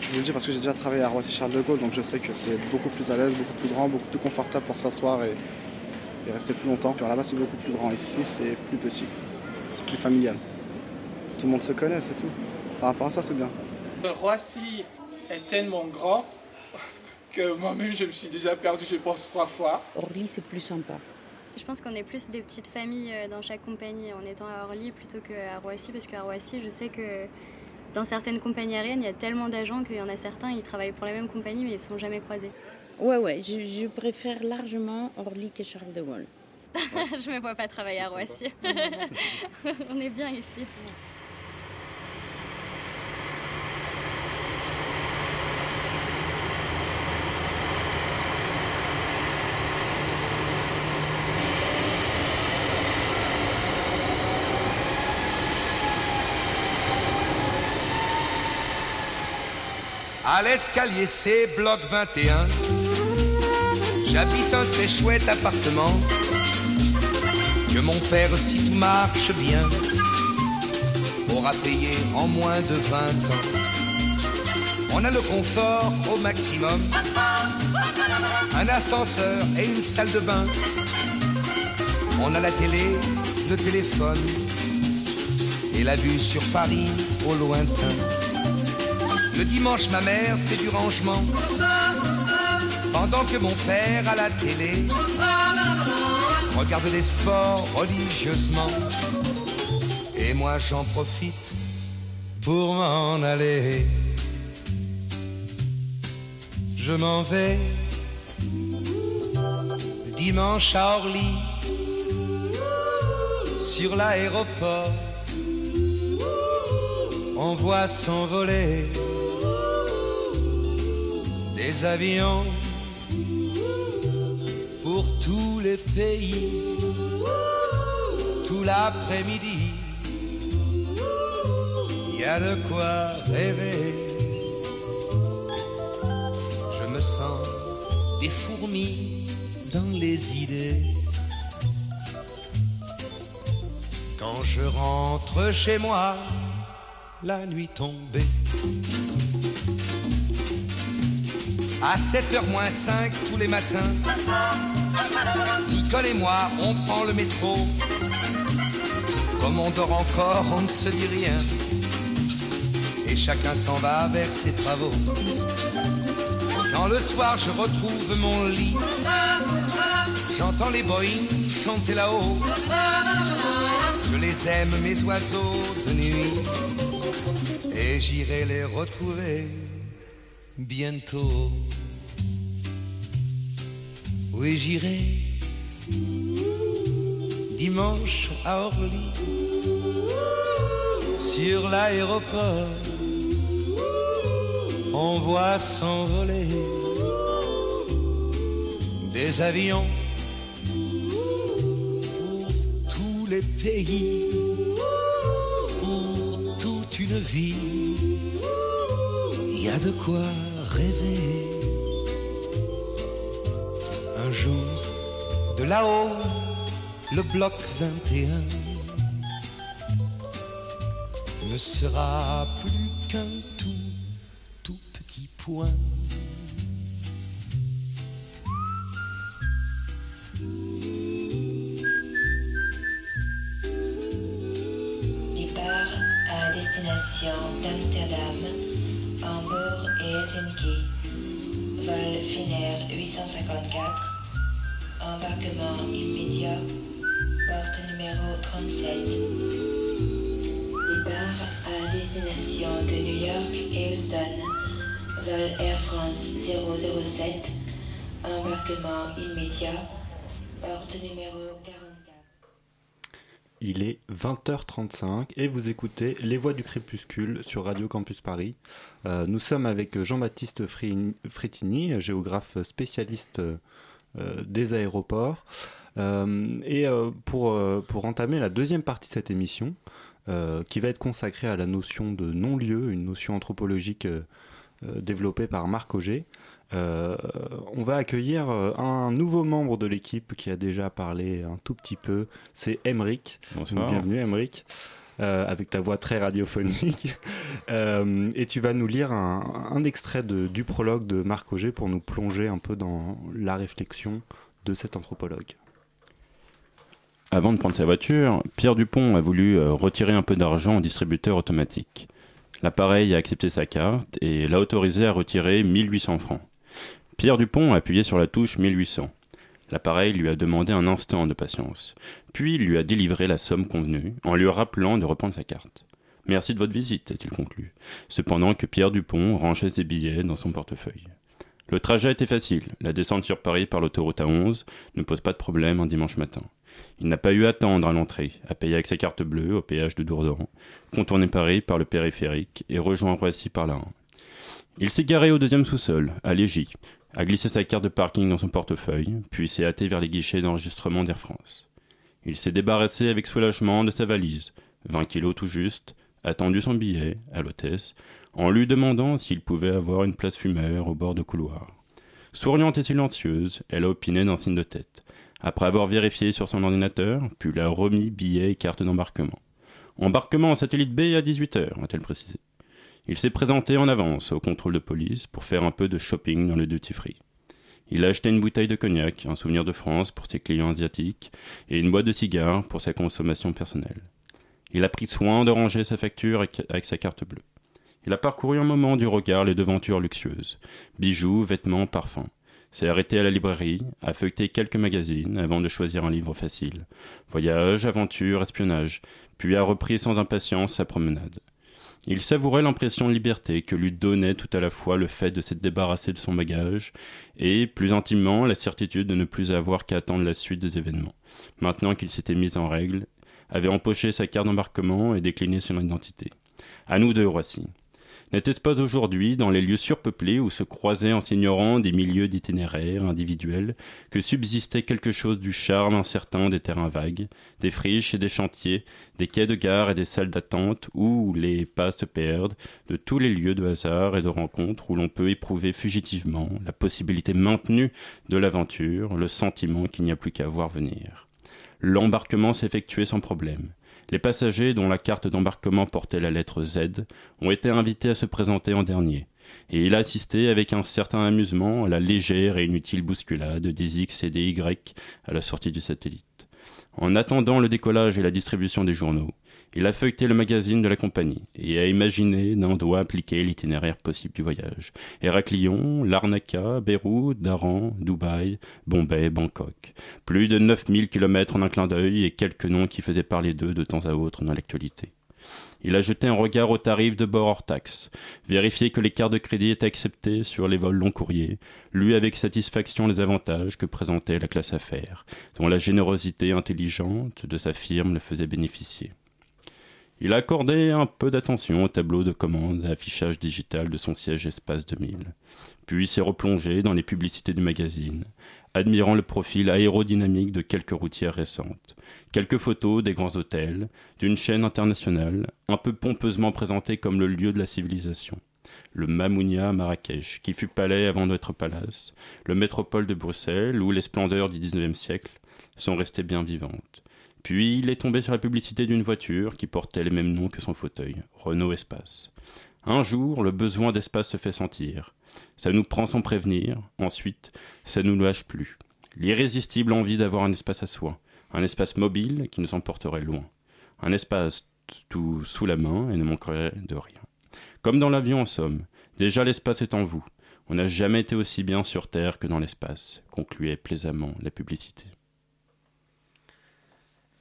Je vous le dis parce que j'ai déjà travaillé à Roissy Charles de Gaulle donc je sais que c'est beaucoup plus à l'aise, beaucoup plus grand, beaucoup plus confortable pour s'asseoir et, et rester plus longtemps. Puis Là-bas c'est beaucoup plus grand. Ici c'est plus petit. C'est plus familial. Tout le monde se connaît, c'est tout. Par rapport à ça c'est bien. Roissy est tellement grand que moi-même je me suis déjà perdu, je pense, trois fois. Orly, c'est plus sympa. Je pense qu'on est plus des petites familles euh, dans chaque compagnie en étant à Orly plutôt qu'à Roissy parce qu'à Roissy, je sais que dans certaines compagnies aériennes, il y a tellement d'agents qu'il y en a certains, ils travaillent pour la même compagnie mais ils ne sont jamais croisés. Ouais, ouais, je, je préfère largement Orly que Charles de Gaulle. je me vois pas travailler à Roissy. On est bien ici. À l'escalier C, bloc 21. J'habite un très chouette appartement que mon père, si tout marche bien, aura payé en moins de 20 ans. On a le confort au maximum, un ascenseur et une salle de bain. On a la télé, le téléphone et la vue sur Paris au lointain. Le dimanche, ma mère fait du rangement. Pendant que mon père à la télé regarde les sports religieusement. Et moi j'en profite pour m'en aller. Je m'en vais dimanche à Orly sur l'aéroport. On voit s'envoler des avions pour tous les pays, tout l'après-midi. Il y a de quoi rêver. Je me sens des fourmis dans les idées. Quand je rentre chez moi, la nuit tombée. À 7h moins 5 tous les matins, Nicole et moi, on prend le métro. Comme on dort encore, on ne se dit rien. Et chacun s'en va vers ses travaux. Quand le soir je retrouve mon lit, j'entends les Boeing chanter là-haut. Je les aime, mes oiseaux de nuit, et j'irai les retrouver bientôt. Oui, j'irai dimanche à Orly, sur l'aéroport. On voit s'envoler des avions pour tous les pays, pour toute une vie. Il y a de quoi rêver. Un jour, de là-haut, le bloc 21 ne sera plus qu'un tout, tout petit point. Embarquement immédiat. Porte numéro 37. Départ à destination de New York et Houston. Vol Air France 007. Embarquement immédiat. Porte numéro 44. Il est 20h35 et vous écoutez Les Voix du Crépuscule sur Radio Campus Paris. Euh, nous sommes avec Jean-Baptiste Fri- Frétini, géographe spécialiste euh, des aéroports. et pour, pour entamer la deuxième partie de cette émission, qui va être consacrée à la notion de non-lieu, une notion anthropologique développée par Marc Auger, on va accueillir un nouveau membre de l'équipe qui a déjà parlé un tout petit peu, c'est Emric. Bienvenue Emric. Euh, avec ta voix très radiophonique. Euh, et tu vas nous lire un, extrait du prologue de Marc Auger pour nous plonger un peu dans la réflexion de cet anthropologue. Avant de prendre sa voiture, Pierre Dupont a voulu euh, retirer un peu d'argent au distributeur automatique. L'appareil a accepté sa carte et l'a autorisé à retirer 1800 francs. Pierre Dupont a appuyé sur la touche 1800. L'appareil lui a demandé un instant de patience, puis il lui a délivré la somme convenue, en lui rappelant de reprendre sa carte. Merci de votre visite, a-t-il conclu, cependant que Pierre Dupont rangeait ses billets dans son portefeuille. Le trajet était facile, la descente sur Paris par l'autoroute A11 ne pose pas de problème un dimanche matin. Il n'a pas eu à attendre à l'entrée, à payer avec sa carte bleue au péage de Dourdan, contourner Paris par le périphérique et rejoint Roissy par là. Il s'est garé au deuxième sous-sol, à Légy, a glissé sa carte de parking dans son portefeuille, puis s'est hâté vers les guichets d'enregistrement d'Air France. Il s'est débarrassé avec soulagement de sa valise, 20 kilos tout juste, attendu son billet à l'hôtesse, en lui demandant s'il pouvait avoir une place fumeur au bord de couloir. Souriante et silencieuse, elle a opiné d'un signe de tête, après avoir vérifié sur son ordinateur, puis l'a remis billet et carte d'embarquement. Embarquement en satellite B à 18h, a-t-elle précisé. Il s'est présenté en avance au contrôle de police pour faire un peu de shopping dans le duty free. Il a acheté une bouteille de cognac, un souvenir de France pour ses clients asiatiques et une boîte de cigares pour sa consommation personnelle. Il a pris soin de ranger sa facture avec sa carte bleue. Il a parcouru un moment du regard les devantures luxueuses, bijoux, vêtements, parfums. S'est arrêté à la librairie, a feuilleté quelques magazines avant de choisir un livre facile. Voyage, aventure, espionnage, puis a repris sans impatience sa promenade. Il savourait l'impression de liberté que lui donnait tout à la fois le fait de s'être débarrassé de son bagage et, plus intimement, la certitude de ne plus avoir qu'à attendre la suite des événements. Maintenant qu'il s'était mis en règle, avait empoché sa carte d'embarquement et décliné son identité. À nous deux, Roissy. N'était-ce pas aujourd'hui, dans les lieux surpeuplés où se croisaient en s'ignorant des milieux d'itinéraires individuels, que subsistait quelque chose du charme incertain des terrains vagues, des friches et des chantiers, des quais de gare et des salles d'attente où les pas se perdent, de tous les lieux de hasard et de rencontre où l'on peut éprouver fugitivement la possibilité maintenue de l'aventure, le sentiment qu'il n'y a plus qu'à voir venir. L'embarquement s'effectuait sans problème. Les passagers dont la carte d'embarquement portait la lettre Z ont été invités à se présenter en dernier, et il a assisté avec un certain amusement à la légère et inutile bousculade des X et des Y à la sortie du satellite. En attendant le décollage et la distribution des journaux, il a feuilleté le magazine de la compagnie et a imaginé d'un doigt appliquer l'itinéraire possible du voyage. Héraclion, Larnaca, Beyrouth, Daran, Dubaï, Bombay, Bangkok. Plus de 9000 kilomètres en un clin d'œil et quelques noms qui faisaient parler d'eux de temps à autre dans l'actualité. Il a jeté un regard au tarif de bord hors taxe, vérifié que les cartes de crédit étaient acceptées sur les vols long courriers, lu avec satisfaction les avantages que présentait la classe affaires, dont la générosité intelligente de sa firme le faisait bénéficier. Il a accordé un peu d'attention au tableau de commande et affichage digital de son siège Espace 2000, puis s'est replongé dans les publicités du magazine, admirant le profil aérodynamique de quelques routières récentes, quelques photos des grands hôtels, d'une chaîne internationale, un peu pompeusement présentée comme le lieu de la civilisation. Le Mamounia à Marrakech, qui fut palais avant d'être palace, le métropole de Bruxelles, où les splendeurs du XIXe siècle sont restées bien vivantes, puis il est tombé sur la publicité d'une voiture qui portait les mêmes noms que son fauteuil, Renault Espace. Un jour, le besoin d'espace se fait sentir. Ça nous prend sans prévenir, ensuite, ça nous lâche plus. L'irrésistible envie d'avoir un espace à soi, un espace mobile qui nous emporterait loin, un espace tout sous la main et ne manquerait de rien. Comme dans l'avion en somme, déjà l'espace est en vous. On n'a jamais été aussi bien sur Terre que dans l'espace, concluait plaisamment la publicité.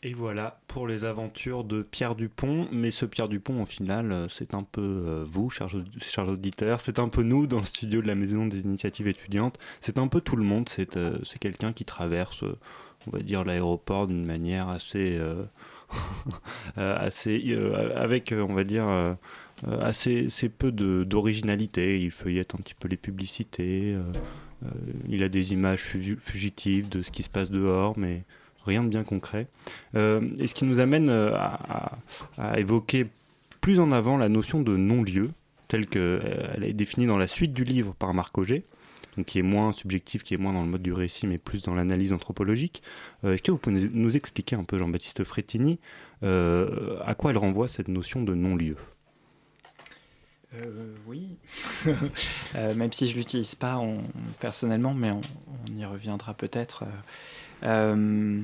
Et voilà pour les aventures de Pierre Dupont. Mais ce Pierre Dupont, au final, euh, c'est un peu euh, vous, chers, auditeurs, c'est un peu nous dans le studio de la Maison des Initiatives étudiantes, c'est un peu tout le monde, c'est euh, quelqu'un qui traverse, on va dire, l'aéroport d'une manière assez... assez avec, on va dire, assez, assez peu d'originalité. Il feuillette un petit peu les publicités, il a des images fugitives de ce qui se passe dehors, mais rien de bien concret. et ce qui nous amène à, à, évoquer plus en avant la notion de non-lieu, telle qu'elle est définie dans la suite du livre par Marc Auger donc qui est moins subjectif, qui est moins dans le mode du récit, mais plus dans l'analyse anthropologique. Est-ce que vous pouvez nous expliquer un peu, Jean-Baptiste Frettini, à quoi elle renvoie cette notion de non-lieu? Euh, oui, euh, même si je l'utilise pas personnellement, mais on, y reviendra peut-être. Euh,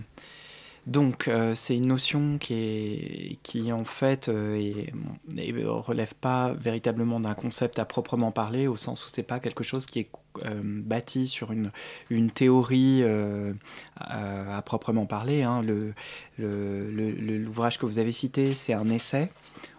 donc, c'est une notion qui, en fait, ne relève pas véritablement d'un concept à proprement parler, au sens où c'est pas quelque chose qui est bâti sur une, une théorie à, proprement parler. Hein. L'ouvrage que vous avez cité, c'est un essai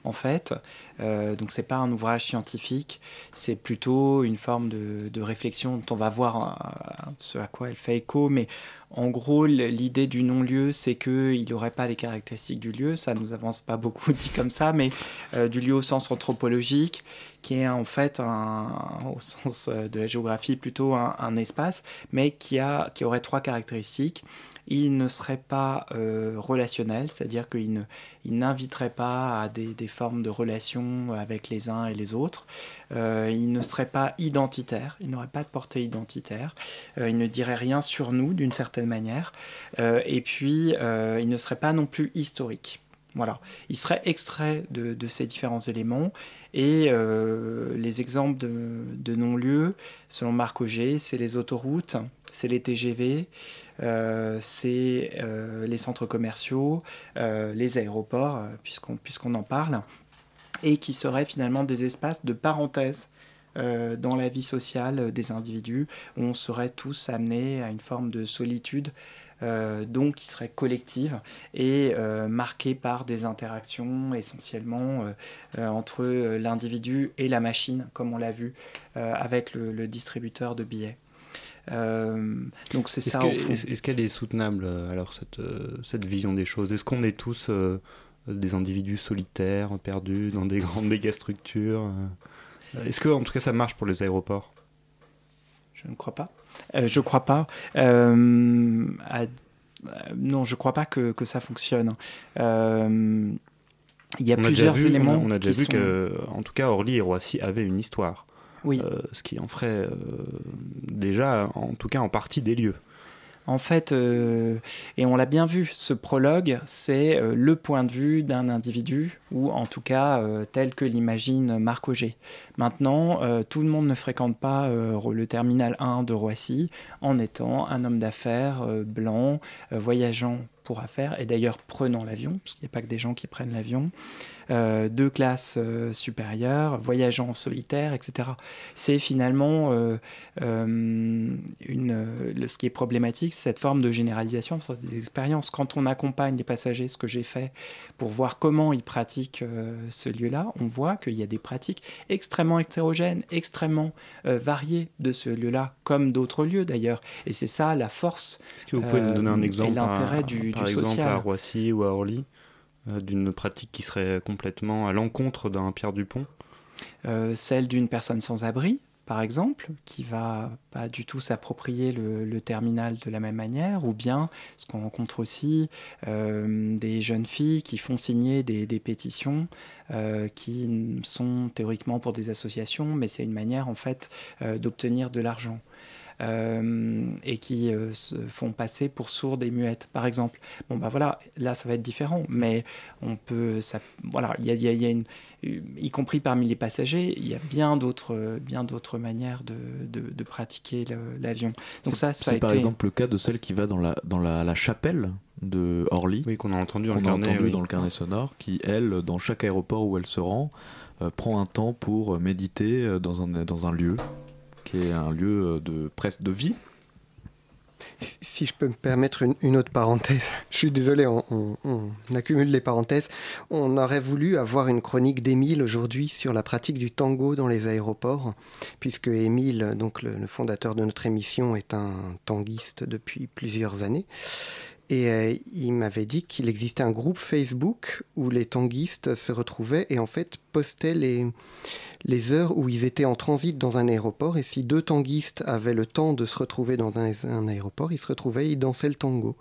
en fait. Euh, donc c'est pas un ouvrage scientifique, c'est plutôt une forme de, réflexion dont on va voir ce à quoi elle fait écho. Mais en gros, l'idée du non-lieu, c'est qu'il n'y aurait pas les caractéristiques du lieu. Ça nous avance pas beaucoup dit comme ça, mais euh, du lieu au sens anthropologique, qui est en fait, au sens euh, de la géographie, plutôt un, espace, mais qui, a, qui aurait trois caractéristiques il ne serait pas euh, relationnel, c'est-à-dire qu'il n'inviterait pas à des, formes de relations avec les uns et les autres. Euh, il ne serait pas identitaire, il n'aurait pas de portée identitaire, euh, il ne dirait rien sur nous d'une certaine manière, et puis il ne serait pas non plus historique. Voilà, il serait extrait de, ces différents éléments et les exemples de, non-lieux, selon Marc Auger, c'est les autoroutes, c'est les TGV, euh, c'est euh, les centres commerciaux, euh, les aéroports, puisqu'on puisqu'on en parle, et qui seraient finalement des espaces de parenthèse dans la vie sociale des individus, où on serait tous amenés à une forme de solitude donc qui serait collective et marquée par des interactions essentiellement entre l'individu et la machine, comme on l'a vu avec le, distributeur de billets. Euh, donc c'est ça. Est-ce qu'elle est soutenable euh, alors cette, euh, cette vision des choses? Est-ce qu'on est tous des individus solitaires, perdus dans des grandes mégastructures Est-ce que en tout cas ça marche pour les aéroports? Je ne crois pas. Je crois pas. non, je crois pas que, que ça fonctionne. il y a plusieurs éléments. On a, déjà vu que, en tout cas, Orly et Roissy avaient une histoire. Oui. Euh, ce qui en ferait euh, déjà, en tout cas en partie, des lieux. En fait, euh, et on l'a bien vu, ce prologue, c'est le point de vue d'un individu, ou en tout cas tel que l'imagine Marc Auger. Maintenant, tout le monde ne fréquente pas le terminal 1 de Roissy en étant un homme d'affaires blanc, voyageant pour affaires, et d'ailleurs prenant l'avion, parce qu'il n'y a pas que des gens qui prennent l'avion. Euh, de classe euh, supérieure, voyageant en solitaire, etc. C'est finalement euh, une, ce qui est problématique, c'est cette forme de généralisation des expériences. Quand on accompagne les passagers, ce que j'ai fait pour voir comment ils pratiquent ce lieu-là, on voit qu'il y a des pratiques extrêmement hétérogènes, extrêmement variées de ce lieu-là, comme d'autres lieux d'ailleurs. Et c'est ça la force. Est-ce que vous pouvez nous donner un exemple, l'intérêt du, par exemple à Roissy ou à Orly? euh, d'une pratique qui serait complètement à l'encontre d'un Pierre Dupont euh, Celle d'une personne sans abri, par exemple, qui va pas du tout s'approprier le, terminal de la même manière, ou bien ce qu'on rencontre aussi, euh, des jeunes filles qui font signer des, pétitions qui sont théoriquement pour des associations, mais c'est une manière en fait d'obtenir de l'argent. Euh, et qui euh, se font passer pour sourdes et muettes, par exemple. Bon, bah voilà, là, ça va être différent, mais on peut. Ça, voilà, il y a, y a une y compris parmi les passagers, il y a bien d'autres, bien d'autres manières de, de, pratiquer l'avion. Donc ça, ça c'est par exemple le cas de celle qui va dans la, dans la, la chapelle de Orly, oui, qu'on a entendu, dans, le carnet, entendu dans le carnet sonore, qui elle, dans chaque aéroport où elle se rend, euh, prend un temps pour méditer dans un, dans un lieu qui est un lieu euh, de presse de vie. Si je peux me permettre une, autre parenthèse, je suis désolé, on, accumule les parenthèses. On aurait voulu avoir une chronique d'Émile aujourd'hui sur la pratique du tango dans les aéroports, puisque Émile, donc le fondateur de notre émission, est un tanguiste depuis plusieurs années. Et euh, il m'avait dit qu'il existait un groupe Facebook où les tanguistes se retrouvaient et en fait postaient les, les heures où ils étaient en transit dans un aéroport. Et si deux tanguistes avaient le temps de se retrouver dans un, aéroport, ils se retrouvaient, ils dansaient le tango.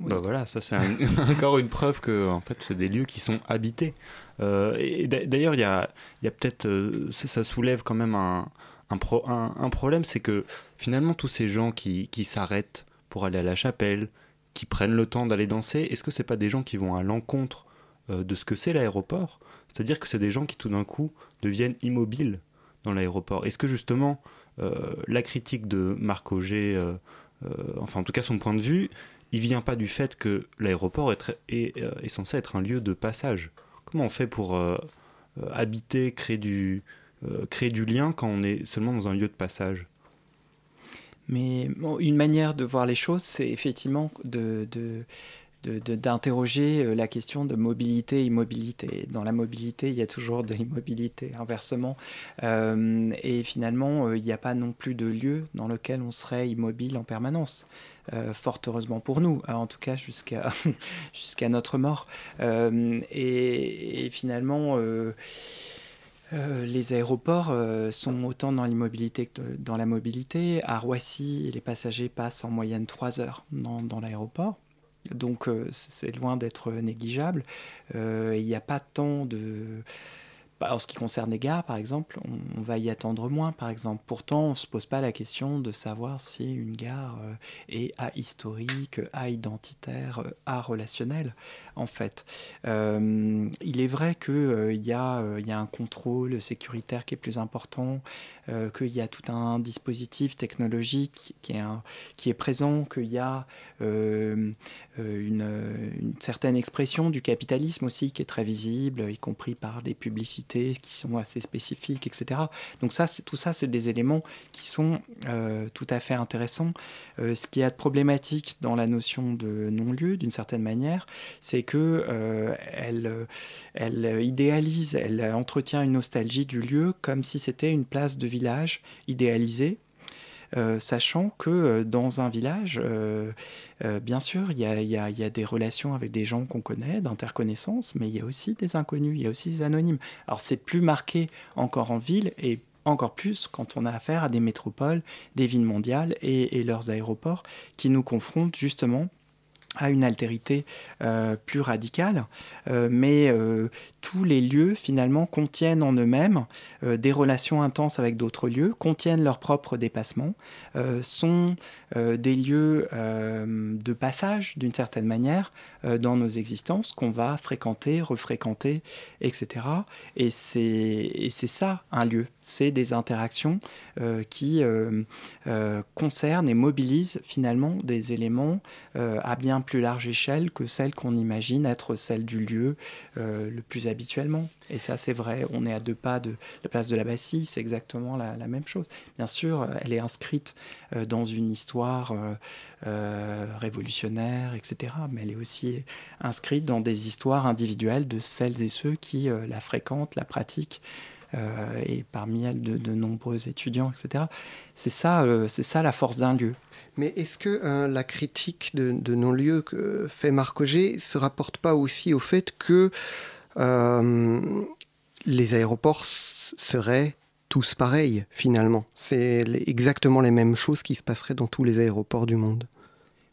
Bah voilà, ça c'est encore une preuve que en fait c'est des lieux qui sont habités. Euh, et d'ailleurs, il y a, y a peut-être, euh, ça, soulève quand même un, un, un, problème, c'est que finalement tous ces gens qui, qui s'arrêtent pour aller à la chapelle, qui prennent le temps d'aller danser, est-ce que c'est pas des gens qui vont à l'encontre euh, de ce que c'est l'aéroport? C'est-à-dire que c'est des gens qui tout d'un coup deviennent immobiles dans l'aéroport. Est-ce que justement la critique de Marc Auger, enfin en tout cas son point de vue, il vient pas du fait que l'aéroport est, censé être un lieu de passage? Comment on fait pour euh, euh, habiter, euh, créer du lien quand on est seulement dans un lieu de passage? Mais une manière de voir les choses, c'est effectivement de, d'interroger la question de mobilité immobilité. Dans la mobilité, il y a toujours de l'immobilité, inversement. et finalement, il n'y a pas non plus de lieu dans lequel on serait immobile en permanence. Euh, fort heureusement pour nous, hein, en tout cas jusqu'à jusqu'à notre mort. Euh, et, finalement, euh, les aéroports sont autant dans l'immobilité que dans la mobilité. À Roissy, les passagers passent en moyenne 3 heures dans, dans l'aéroport. Donc c'est loin d'être négligeable. Il n'y a pas tant de bah, en ce qui concerne les gares, par exemple, on, va y attendre moins, par exemple. Pourtant, on ne se pose pas la question de savoir si une gare euh, est à historique, à identitaire, euh, à relationnel, en fait. Euh, il est vrai qu'il y, a un contrôle sécuritaire qui est plus important, qu'il y a tout un dispositif technologique qui est, présent, qu'il y a une, une certaine expression du capitalisme aussi qui est très visible, y compris par des publicités qui sont assez spécifiques, etc. Donc ça, tout ça, c'est des éléments qui sont euh, tout à fait intéressants. Euh, ce qui est problématique dans la notion de non-lieu, d'une certaine manière, c'est que euh, elle, elle idéalise, elle entretient une nostalgie du lieu comme si c'était une place de village idéalisée euh, sachant que euh, dans un village, euh, bien sûr, il y a, des relations avec des gens qu'on connaît, d'interconnaissance, mais il y a aussi des inconnus, il y a aussi des anonymes. Alors c'est plus marqué encore en ville et encore plus quand on a affaire à des métropoles, des villes mondiales et leurs aéroports qui nous confrontent justement à une altérité euh, plus radicale, euh, mais euh, tous les lieux finalement contiennent en eux-mêmes des relations intenses avec d'autres lieux, contiennent leur propre dépassement, sont des lieux de passage d'une certaine manière dans nos existences qu'on va fréquenter, refréquenter, etc. Et c'est ça un lieu, c'est des interactions qui concernent et mobilisent finalement des éléments à bien plus large échelle que celle qu'on imagine être celle du lieu euh, le plus habituellement. Et ça, c'est vrai, on est à deux pas de la place de la Bastille, c'est exactement la, même chose. Bien sûr, elle est inscrite euh, dans une histoire euh, révolutionnaire, etc., mais elle est aussi inscrite dans des histoires individuelles de celles et ceux qui la fréquentent, la pratiquent. Et parmi elles de, nombreux étudiants, etc. C'est ça, c'est ça la force d'un lieu. Mais est-ce que euh, la critique de, non-lieu que fait Marc Auger se rapporte pas aussi au fait que euh, les aéroports seraient tous pareils finalement? C'est exactement les mêmes choses qui se passeraient dans tous les aéroports du monde.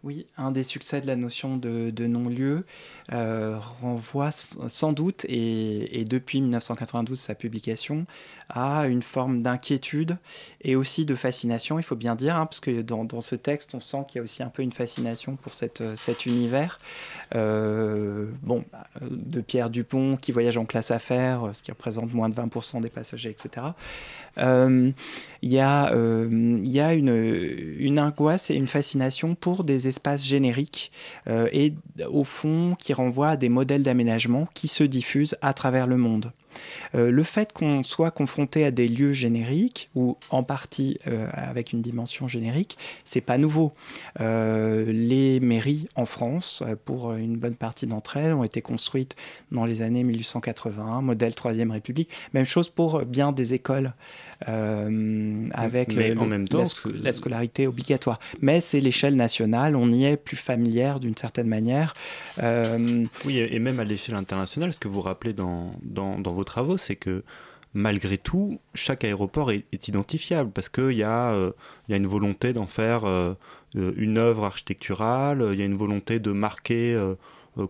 Oui, un des succès de la notion de, non-lieu euh, renvoie sans doute, et, depuis 1992 sa publication, à une forme d'inquiétude et aussi de fascination, il faut bien dire, hein, parce que dans, ce texte, on sent qu'il y a aussi un peu une fascination pour cet univers. Euh, bon, de Pierre Dupont qui voyage en classe affaires, ce qui représente moins de 20% des passagers, etc. Euh, il y a, euh, y a une, une, angoisse et une fascination pour des espaces génériques et au fond qui renvoient à des modèles d'aménagement qui se diffusent à travers le monde. Euh, le fait qu'on soit confronté à des lieux génériques, ou en partie euh, avec une dimension générique, c'est pas nouveau. Euh, les mairies en France, pour une bonne partie d'entre elles, ont été construites dans les années 1881, modèle Troisième République. Même chose pour bien des écoles. Avec en même temps, la, scolarité obligatoire. Mais c'est l'échelle nationale, on y est plus familière d'une certaine manière. Oui, et même à l'échelle internationale, ce que vous rappelez dans, dans, dans vos travaux, c'est que malgré tout, chaque aéroport est, identifiable parce qu'il y, euh, y, a une volonté d'en faire euh, une œuvre architecturale, il y a une volonté de marquer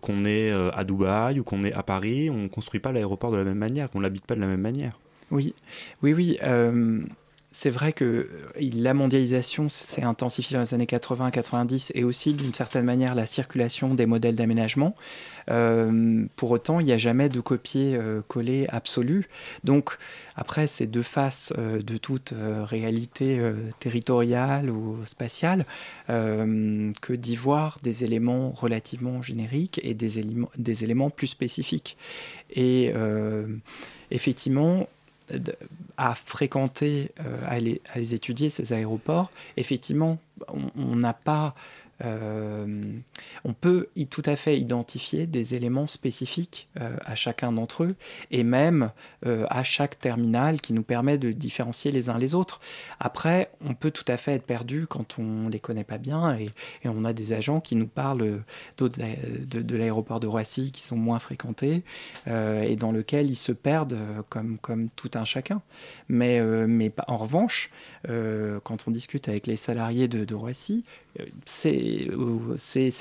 qu'on est à Dubaï ou qu'on est à Paris. On ne construit pas l'aéroport de la même manière, qu'on l'habite pas de la même manière. Oui, oui, oui c'est vrai que euh, la mondialisation s'est intensifiée dans les années 80-90 et aussi d'une certaine manière la circulation des modèles d'aménagement. Euh, pour autant, il n'y a jamais de copier-coller euh, absolu. Donc, après, c'est deux faces de toute réalité territoriale ou spatiale que d'y voir des éléments relativement génériques et des éléments plus spécifiques. Et effectivement, à fréquenter, euh, à les, étudier, ces aéroports, effectivement, on n'a pas on peut tout à fait identifier des éléments spécifiques euh, à chacun d'entre eux et même euh, à chaque terminal qui nous permet de différencier les uns les autres. Après, on peut tout à fait être perdu quand on ne les connaît pas bien et, on a des agents qui nous parlent de, de l'aéroport de Roissy qui sont moins fréquentés et dans lequel ils se perdent comme, comme tout un chacun. Mais, mais en revanche, quand on discute avec les salariés de, de Roissy, c'est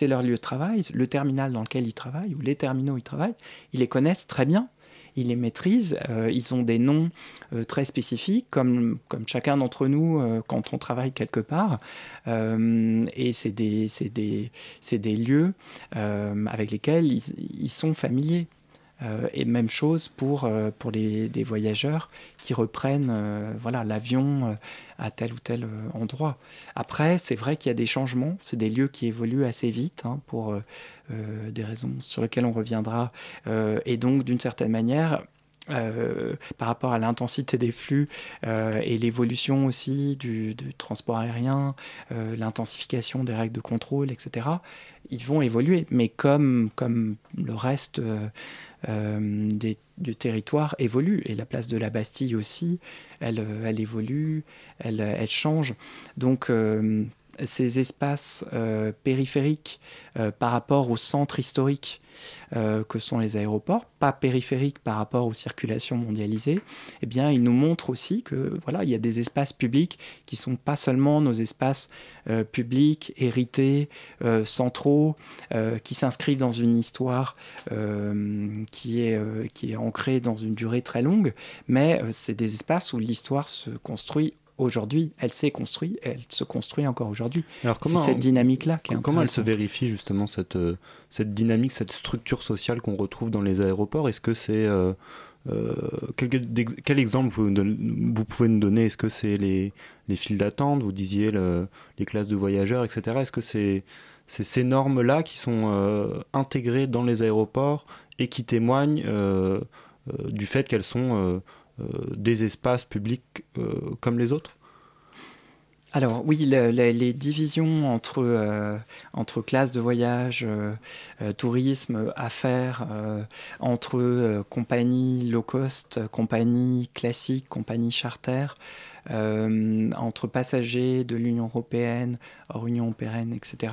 leur lieu de travail, le terminal dans lequel ils travaillent, ou les terminaux où ils travaillent, ils les connaissent très bien, ils les maîtrisent, euh, ils ont des noms euh, très spécifiques, comme, chacun d'entre nous euh, quand on travaille quelque part. et c'est des, lieux avec lesquels ils sont familiers. Euh, et même chose pour, euh, pour les, des voyageurs qui reprennent euh, voilà l'avion à tel ou tel endroit. Après, c'est vrai qu'il y a des changements, c'est des lieux qui évoluent assez vite hein, pour des raisons sur lesquelles on reviendra. et donc, d'une certaine manière, par rapport à l'intensité des flux et l'évolution aussi du, transport aérien, l'intensification des règles de contrôle, etc., ils vont évoluer. Mais comme, comme le reste euh, du territoire évolue. Et la place de la Bastille aussi, elle, elle évolue, elle, elle change. Donc euh, ces espaces euh, périphériques par rapport au centre historique euh, que sont les aéroports, pas périphériques par rapport aux circulations mondialisées, eh bien, il nous montre aussi que voilà, il y a des espaces publics qui sont pas seulement nos espaces euh, publics, hérités, euh, centraux, qui s'inscrivent dans une histoire qui, est, qui est ancrée dans une durée très longue, mais c'est des espaces où l'histoire se construit aujourd'hui, elle s'est construite, elle se construit encore aujourd'hui. Alors comment cette dynamique-là Comment elle se vérifie justement cette, euh, cette dynamique, cette structure sociale qu'on retrouve dans les aéroports? Est-ce que c'est euh, euh, quel, exemple vous, vous, pouvez nous donner? Est-ce que c'est les, les files d'attente? Vous disiez les classes de voyageurs, etc. Est-ce que c'est ces normes-là qui sont intégrées dans les aéroports et qui témoignent du fait qu'elles sont des espaces publics euh, comme les autres? Alors oui, les divisions entre, euh, entre classes de voyage, tourisme, affaires, entre compagnies low cost, compagnies classiques, compagnies charter, entre passagers de l'Union européenne, hors Union européenne, etc.,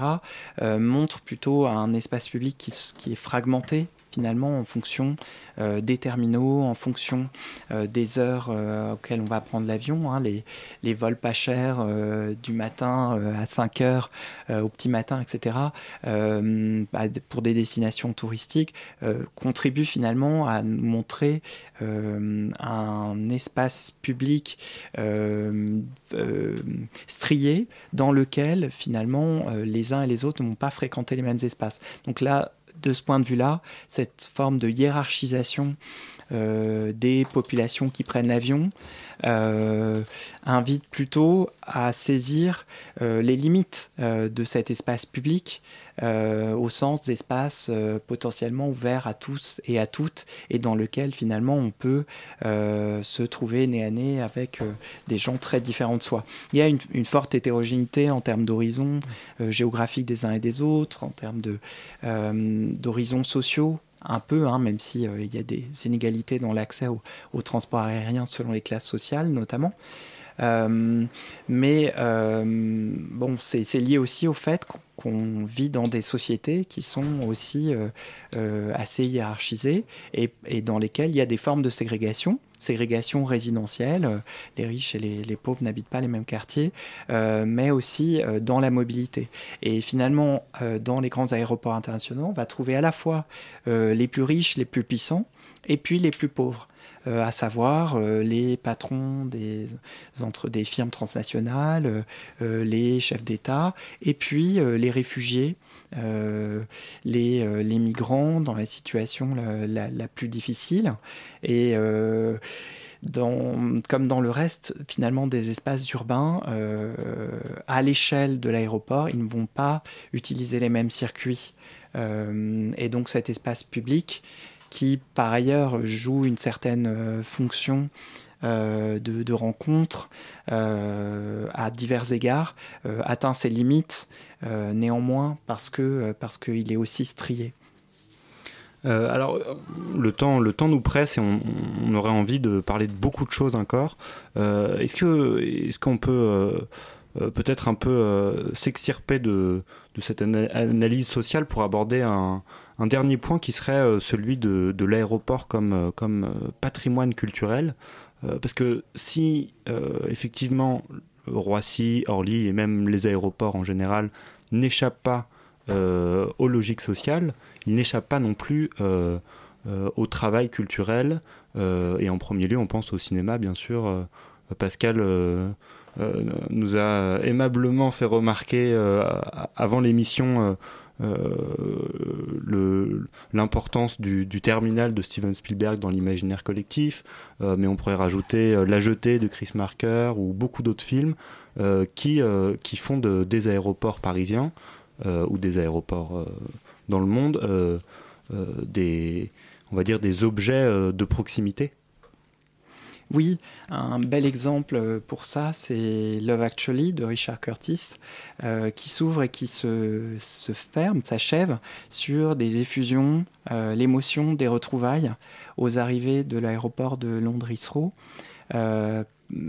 montrent plutôt un espace public qui, qui est fragmenté finalement en fonction euh, des terminaux, en fonction euh, des heures euh, auxquelles on va prendre l'avion. Hein, les, les, vols pas chers du matin à 5 heures au petit matin, etc., bah, pour des destinations touristiques, contribuent finalement à montrer un espace public strié dans lequel finalement les uns et les autres n'ont pas fréquenté les mêmes espaces. Donc là, de ce point de vue-là, cette forme de hiérarchisation des populations qui prennent l'avion euh, invite plutôt à saisir euh, les limites de cet espace public au sens d'espace potentiellement ouvert à tous et à toutes et dans lequel finalement on peut se trouver nez à nez avec des gens très différents de soi. Il y a une forte hétérogénéité en termes d'horizons géographiques des uns et des autres, en termes d'horizons sociaux un peu, hein, même s'il euh, il y a des inégalités dans l'accès au, transport aérien selon les classes sociales notamment. Mais bon, c'est lié aussi au fait qu'on vit dans des sociétés qui sont aussi assez hiérarchisées et, dans lesquelles il y a des formes de ségrégation ségrégation résidentielle. Euh, les riches et les, pauvres n'habitent pas les mêmes quartiers, euh, mais aussi euh, dans la mobilité. Et finalement, dans les grands aéroports internationaux, on va trouver à la fois les plus riches, les plus puissants, et puis les plus pauvres. À savoir les patrons des, entre, des firmes transnationales, les chefs d'État, et puis les réfugiés, les, les, migrants dans la situation la, plus difficile. Et dans, comme dans le reste finalement des espaces urbains, euh, à l'échelle de l'aéroport, ils ne vont pas utiliser les mêmes circuits. Euh, et donc cet espace public, qui par ailleurs joue une certaine euh, fonction de, de, rencontre à divers égards, atteint ses limites néanmoins parce que parce qu'il est aussi strié. Euh, alors, le temps, le temps nous presse et on, aurait envie de parler de beaucoup de choses encore. Euh, est-ce que, est-ce qu'on peut euh, peut-être un peu s'extirper de, cette analyse sociale pour aborder un, un dernier point qui serait celui de, l'aéroport comme, comme patrimoine culturel Parce que si effectivement Roissy, Orly et même les aéroports en général n'échappent pas aux logiques sociales, il n'échappe pas non plus euh, euh, au travail culturel. Euh, et en premier lieu, on pense au cinéma, bien sûr. Pascal nous a aimablement fait remarquer avant l'émission l'importance du, terminal de Steven Spielberg dans l'imaginaire collectif, mais on pourrait rajouter La Jetée de Chris Marker ou beaucoup d'autres films qui, qui font de, des aéroports parisiens ou des aéroports dans le monde euh, euh, des, on va dire, des objets euh, de proximité oui, un bel exemple pour ça, c'est Love Actually de Richard Curtis, qui s'ouvre et qui se, ferme, s'achève sur des effusions, l'émotion des retrouvailles aux arrivées de l'aéroport de Londres-Heathrow.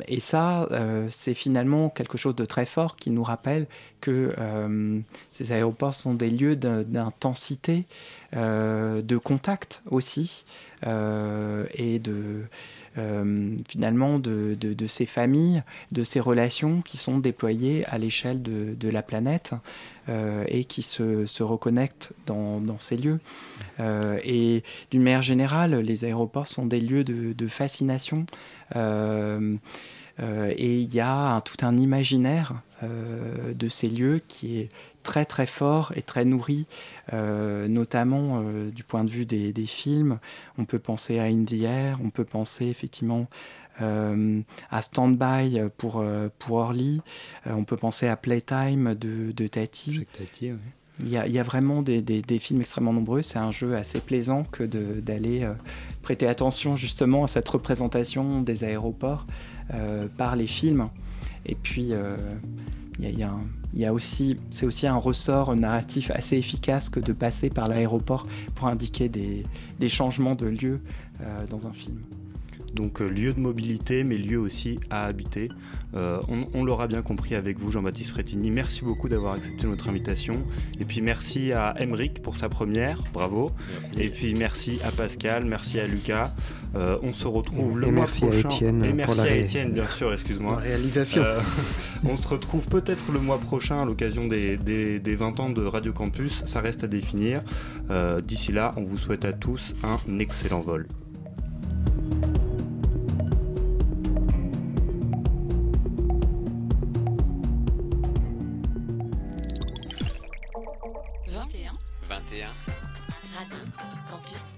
Et ça, euh, c'est finalement quelque chose de très fort qui nous rappelle que euh, ces aéroports sont des lieux d'intensité, euh, de contact aussi, et de finalement de, ces familles, de ces relations qui sont déployées à l'échelle de, la planète et qui se, reconnectent dans, ces lieux. et d'une manière générale, les aéroports sont des lieux de fascination. Euh, euh, et il y a tout un imaginaire euh, de ces lieux qui est très très fort et très nourri, notamment du point de vue des, films. On peut penser à Indie Air, on peut penser effectivement à Standby pour, pour Orly, on peut penser à Playtime de, de Tati. Tati il, y a, il y, a, vraiment des, des, des films extrêmement nombreux. C'est un jeu assez plaisant que d'aller prêter attention justement à cette représentation des aéroports euh, par les films. Et puis, euh, il y, y, a aussi, c'est aussi un ressort narratif assez efficace que de passer par l'aéroport pour indiquer des, des, changements de lieu euh, dans un film. Donc lieu de mobilité, mais lieu aussi à habiter. Euh, on, l'aura bien compris avec vous, Jean-Baptiste Frétini. Merci beaucoup d'avoir accepté notre invitation. Et puis merci à Emeric pour sa première, bravo. Et puis merci à Pascal, merci à Lucas. Euh, on se retrouve le mois prochain. À Étienne et merci à Étienne, bien sûr, excuse-moi. réalisation. Euh, on se retrouve peut-être le mois prochain à l'occasion des, des, 20 ans de Radio Campus. Ça reste à définir. D'ici là, on vous souhaite à tous un excellent vol. 21. Radio Campus Paris. 21h.